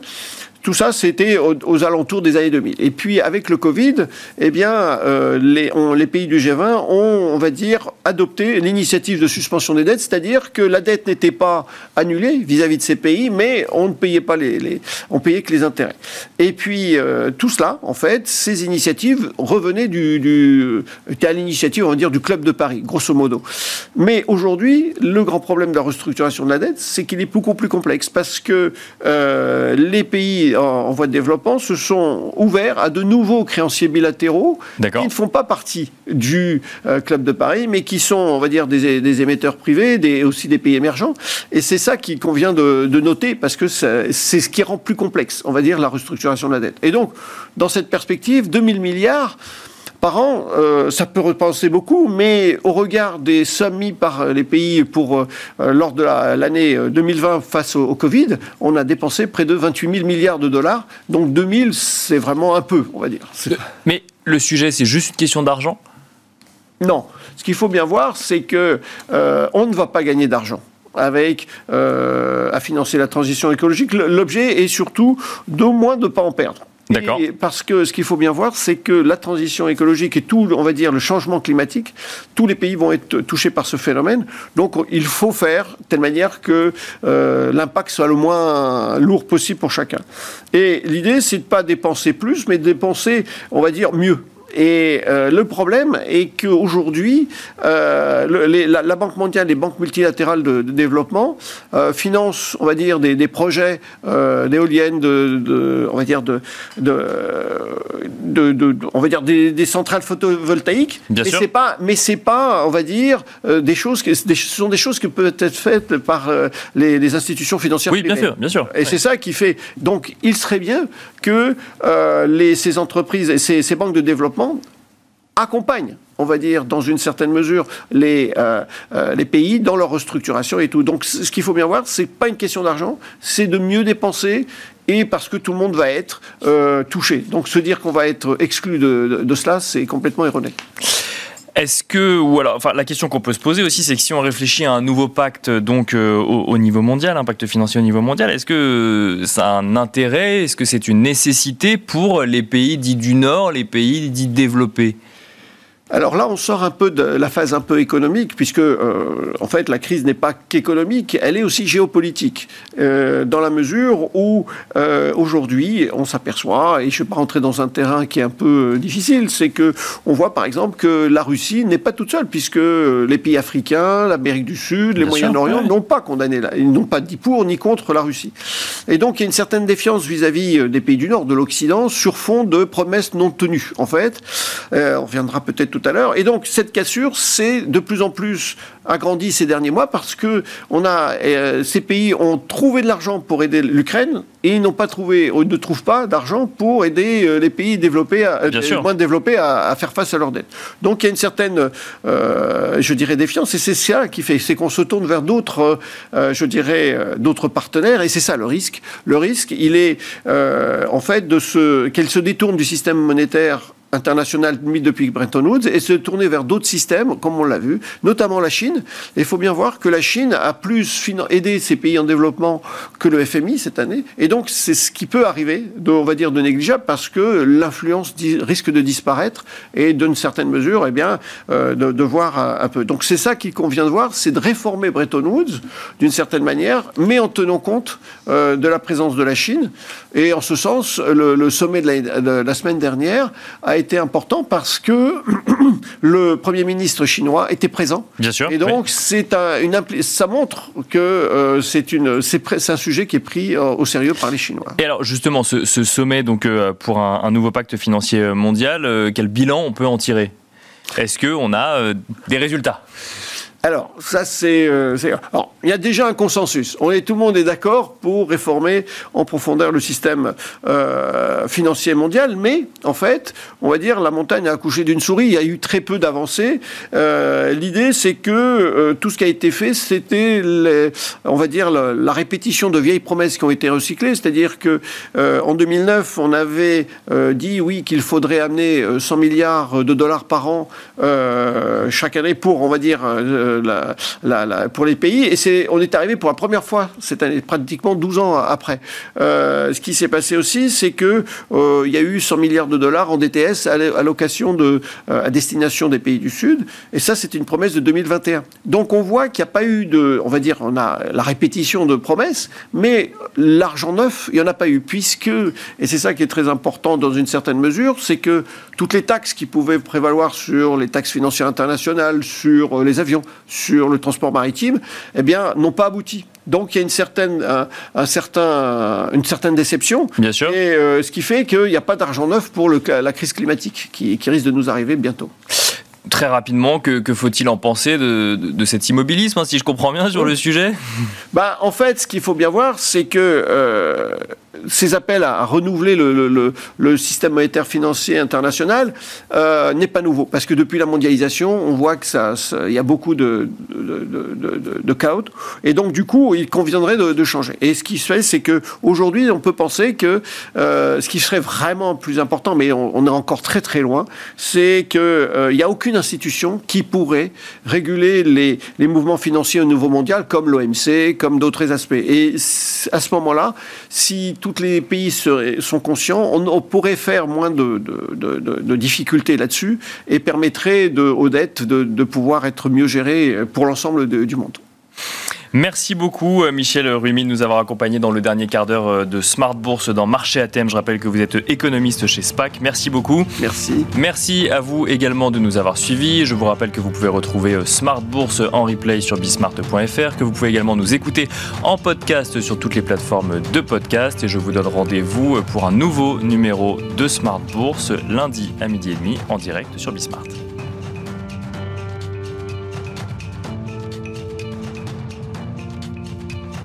Speaker 6: Tout ça, c'était aux, alentours des années 2000. Et puis, avec le Covid, eh bien, euh, les, pays du G20 ont, on va dire, adopté l'initiative de suspension des dettes, c'est-à-dire que la dette n'était pas annulée vis-à-vis de ces pays, mais on ne payait pas les, on payait que les intérêts. Et puis, euh, tout cela, en fait, ces initiatives revenaient du, du à l'initiative, on va dire, du Club de Paris, grosso modo. Mais aujourd'hui, le grand problème de la restructuration de la dette, c'est qu'il est beaucoup plus complexe, parce que euh, les pays en, voie de développement se sont ouverts à de nouveaux créanciers bilatéraux qui ne font pas partie du euh, Club de Paris, mais qui sont, on va dire, des, émetteurs privés, des, aussi des pays émergents. Et c'est ça qu'il convient de, noter, parce que c'est ce qui rend plus complexe, on va dire, la restructuration de la dette. Et donc, dans cette perspective, 2000 milliards, par an, euh, ça peut repenser beaucoup, mais au regard des sommes mises par les pays pour, euh, lors de l'année 2020 face au, Covid, on a dépensé près de 28 000 milliards de dollars. Donc 2000, c'est vraiment un peu, on va dire.
Speaker 1: Mais le sujet, c'est juste une question d'argent?
Speaker 6: Non. Ce qu'il faut bien voir, c'est que euh, on ne va pas gagner d'argent avec à financer la transition écologique. L'objet est surtout d'au moins de ne pas en perdre. Parce que ce qu'il faut bien voir, c'est que la transition écologique et tout, on va dire, le changement climatique, tous les pays vont être touchés par ce phénomène. Donc, il faut faire telle manière que euh, l'impact soit le moins lourd possible pour chacun. Et l'idée, c'est de pas dépenser plus, mais de dépenser, on va dire, mieux. Et euh, le problème est qu'aujourd'hui, euh, la, la, Banque mondiale, les banques multilatérales de, développement euh, financent, on va dire, des, des projets euh, d'éoliennes, de, de, on va dire, de, on va dire des, des, centrales photovoltaïques.
Speaker 1: Bien
Speaker 6: mais c'est pas, mais c'est pas, on va dire, des choses que ce sont des choses qui peuvent être faites par les, les, institutions financières.
Speaker 1: Oui, bien sûr, bien sûr.
Speaker 6: Et c'est ça qui fait. Donc, il serait bien que les, ces entreprises et ces, ces banques de développement accompagne on va dire, dans une certaine mesure, les, euh, euh, les pays dans leur restructuration et tout. Donc, ce qu'il faut bien voir, c'est pas une question d'argent, c'est de mieux dépenser et parce que tout le monde va être euh, touché. Donc, se dire qu'on va être exclu de cela, c'est complètement erroné.
Speaker 1: Est-ce que, ou alors, enfin, la question qu'on peut se poser aussi, c'est que si on réfléchit à un nouveau pacte donc euh, au, niveau mondial, un pacte financier au niveau mondial, est-ce que ça a un intérêt? Est-ce que c'est une nécessité pour les pays dits du Nord, les pays dits développés?
Speaker 6: Alors là, on sort un peu de la phase un peu économique, puisque euh, en fait la crise n'est pas qu'économique, elle est aussi géopolitique, euh, dans la mesure où euh, aujourd'hui on s'aperçoit, et je ne vais pas rentrer dans un terrain qui est un peu difficile, c'est que on voit par exemple que la Russie n'est pas toute seule, puisque les pays africains, l'Amérique du Sud, les Moyen-Orient n'ont pas condamné, ils n'ont pas dit pour ni contre la Russie. Et donc il y a une certaine défiance vis-à-vis des pays du Nord, de l'Occident, sur fond de promesses non tenues. En fait, on reviendra peut-être tout à l'heure. Et donc cette cassure, c'est de plus en plus agrandi ces derniers mois parce que on a, euh, ces pays ont trouvé de l'argent pour aider l'Ukraine et ils n'ont pas trouvé, ou ne trouvent pas d'argent pour aider euh, les pays développés, à, euh, moins développés à, faire face à leurs dettes. Donc il y a une certaine, je dirais, défiance et c'est ça qui fait, c'est qu'on se tourne vers d'autres, je dirais, d'autres partenaires et c'est ça le risque. Le risque, il est en fait de ce qu'elle se détourne du système monétaire international mis depuis Bretton Woods et se tourner vers d'autres systèmes, comme on l'a vu, notamment la Chine. Il faut bien voir que la Chine a plus aidé ces pays en développement que le FMI cette année. Et donc, c'est ce qui peut arriver, de, on va dire, de négligeable, parce que l'influence risque de disparaître et, d'une certaine mesure, eh bien, euh, de, voir un, peu. Donc, c'est ça qu'il convient de voir, c'est de réformer Bretton Woods, d'une certaine manière, mais en tenant compte euh, de la présence de la Chine. Et en ce sens, le, sommet de la, de la semaine dernière a été important parce que le Premier ministre chinois était présent.
Speaker 1: Bien sûr.
Speaker 6: Et donc, c'est une, ça montre que euh, c'est une, c'est un sujet qui est pris euh, au sérieux par les Chinois.
Speaker 1: Et alors, justement, ce, sommet donc, euh, pour un, un, nouveau pacte financier mondial, quel bilan on peut en tirer? Est-ce qu'on a des résultats?
Speaker 6: Alors, ça c'est, euh, il y a déjà un consensus. Tout le monde est d'accord pour réformer en profondeur le système euh, financier mondial, mais en fait, on va dire la montagne a accouché d'une souris. Il y a eu très peu d'avancées. Euh, l'idée, c'est que euh, tout ce qui a été fait, c'était, on va dire, la, répétition de vieilles promesses qui ont été recyclées. C'est-à-dire que euh, en 2009, on avait dit oui qu'il faudrait amener 100 milliards de dollars par an chaque année pour, on va dire la, pour les pays. Et on est arrivé pour la première fois cette pratiquement 12 ans après. Euh, ce qui s'est passé aussi, c'est que euh, y a eu 100 milliards de dollars en DTS à euh, à destination des pays du Sud. Et ça, c'est une promesse de 2021. Donc on voit qu'il n'y a pas eu de, on va dire, on a la répétition de promesses, mais l'argent neuf, il n'y en a pas eu, puisque, et c'est ça qui est très important dans une certaine mesure, c'est que toutes les taxes qui pouvaient prévaloir sur les taxes financières internationales, sur les avions, sur le transport maritime, eh bien, n'ont pas abouti. Donc il y a une certaine, un, certain, une certaine déception.
Speaker 1: Bien sûr.
Speaker 6: Et euh, ce qui fait qu'il n'y a pas d'argent neuf pour le, la crise climatique qui, qui risque de nous arriver bientôt
Speaker 1: très rapidement, que, que faut-il en penser de, de, cet immobilisme, hein, si je comprends bien, sur le sujet?
Speaker 6: Bah, En fait, ce qu'il faut bien voir, c'est que euh, ces appels à, renouveler le, système monétaire financier international euh, n'est pas nouveau. Parce que depuis la mondialisation, on voit que ça, il y a beaucoup de, de, de, chaos. Et donc, du coup, il conviendrait de, changer. Et ce qui se fait, c'est qu'aujourd'hui, on peut penser que euh, ce qui serait vraiment plus important, mais on, est encore très très loin, c'est qu'il euh, n'y a aucune institution qui pourrait réguler les, les mouvements financiers au niveau mondial, comme l'OMC, comme d'autres aspects. Et à ce moment-là, si tous les pays sont conscients, on, pourrait faire moins de, difficultés là-dessus et permettrait aux dettes de, pouvoir être mieux gérées pour l'ensemble du monde.
Speaker 1: Merci beaucoup euh, Michel Rumi de nous avoir accompagnés dans le dernier quart d'heure euh, de Smart Bourse dans Marché à thème. Je rappelle que vous êtes économiste chez SPAC. Merci beaucoup.
Speaker 6: Merci.
Speaker 1: Merci à vous également de nous avoir suivis. Je vous rappelle que vous pouvez retrouver euh, Smart Bourse en replay sur bismart.fr, que vous pouvez également nous écouter en podcast sur toutes les plateformes de podcast. Et je vous donne rendez-vous pour un nouveau numéro de Smart Bourse lundi à midi et demi en direct sur Bismart.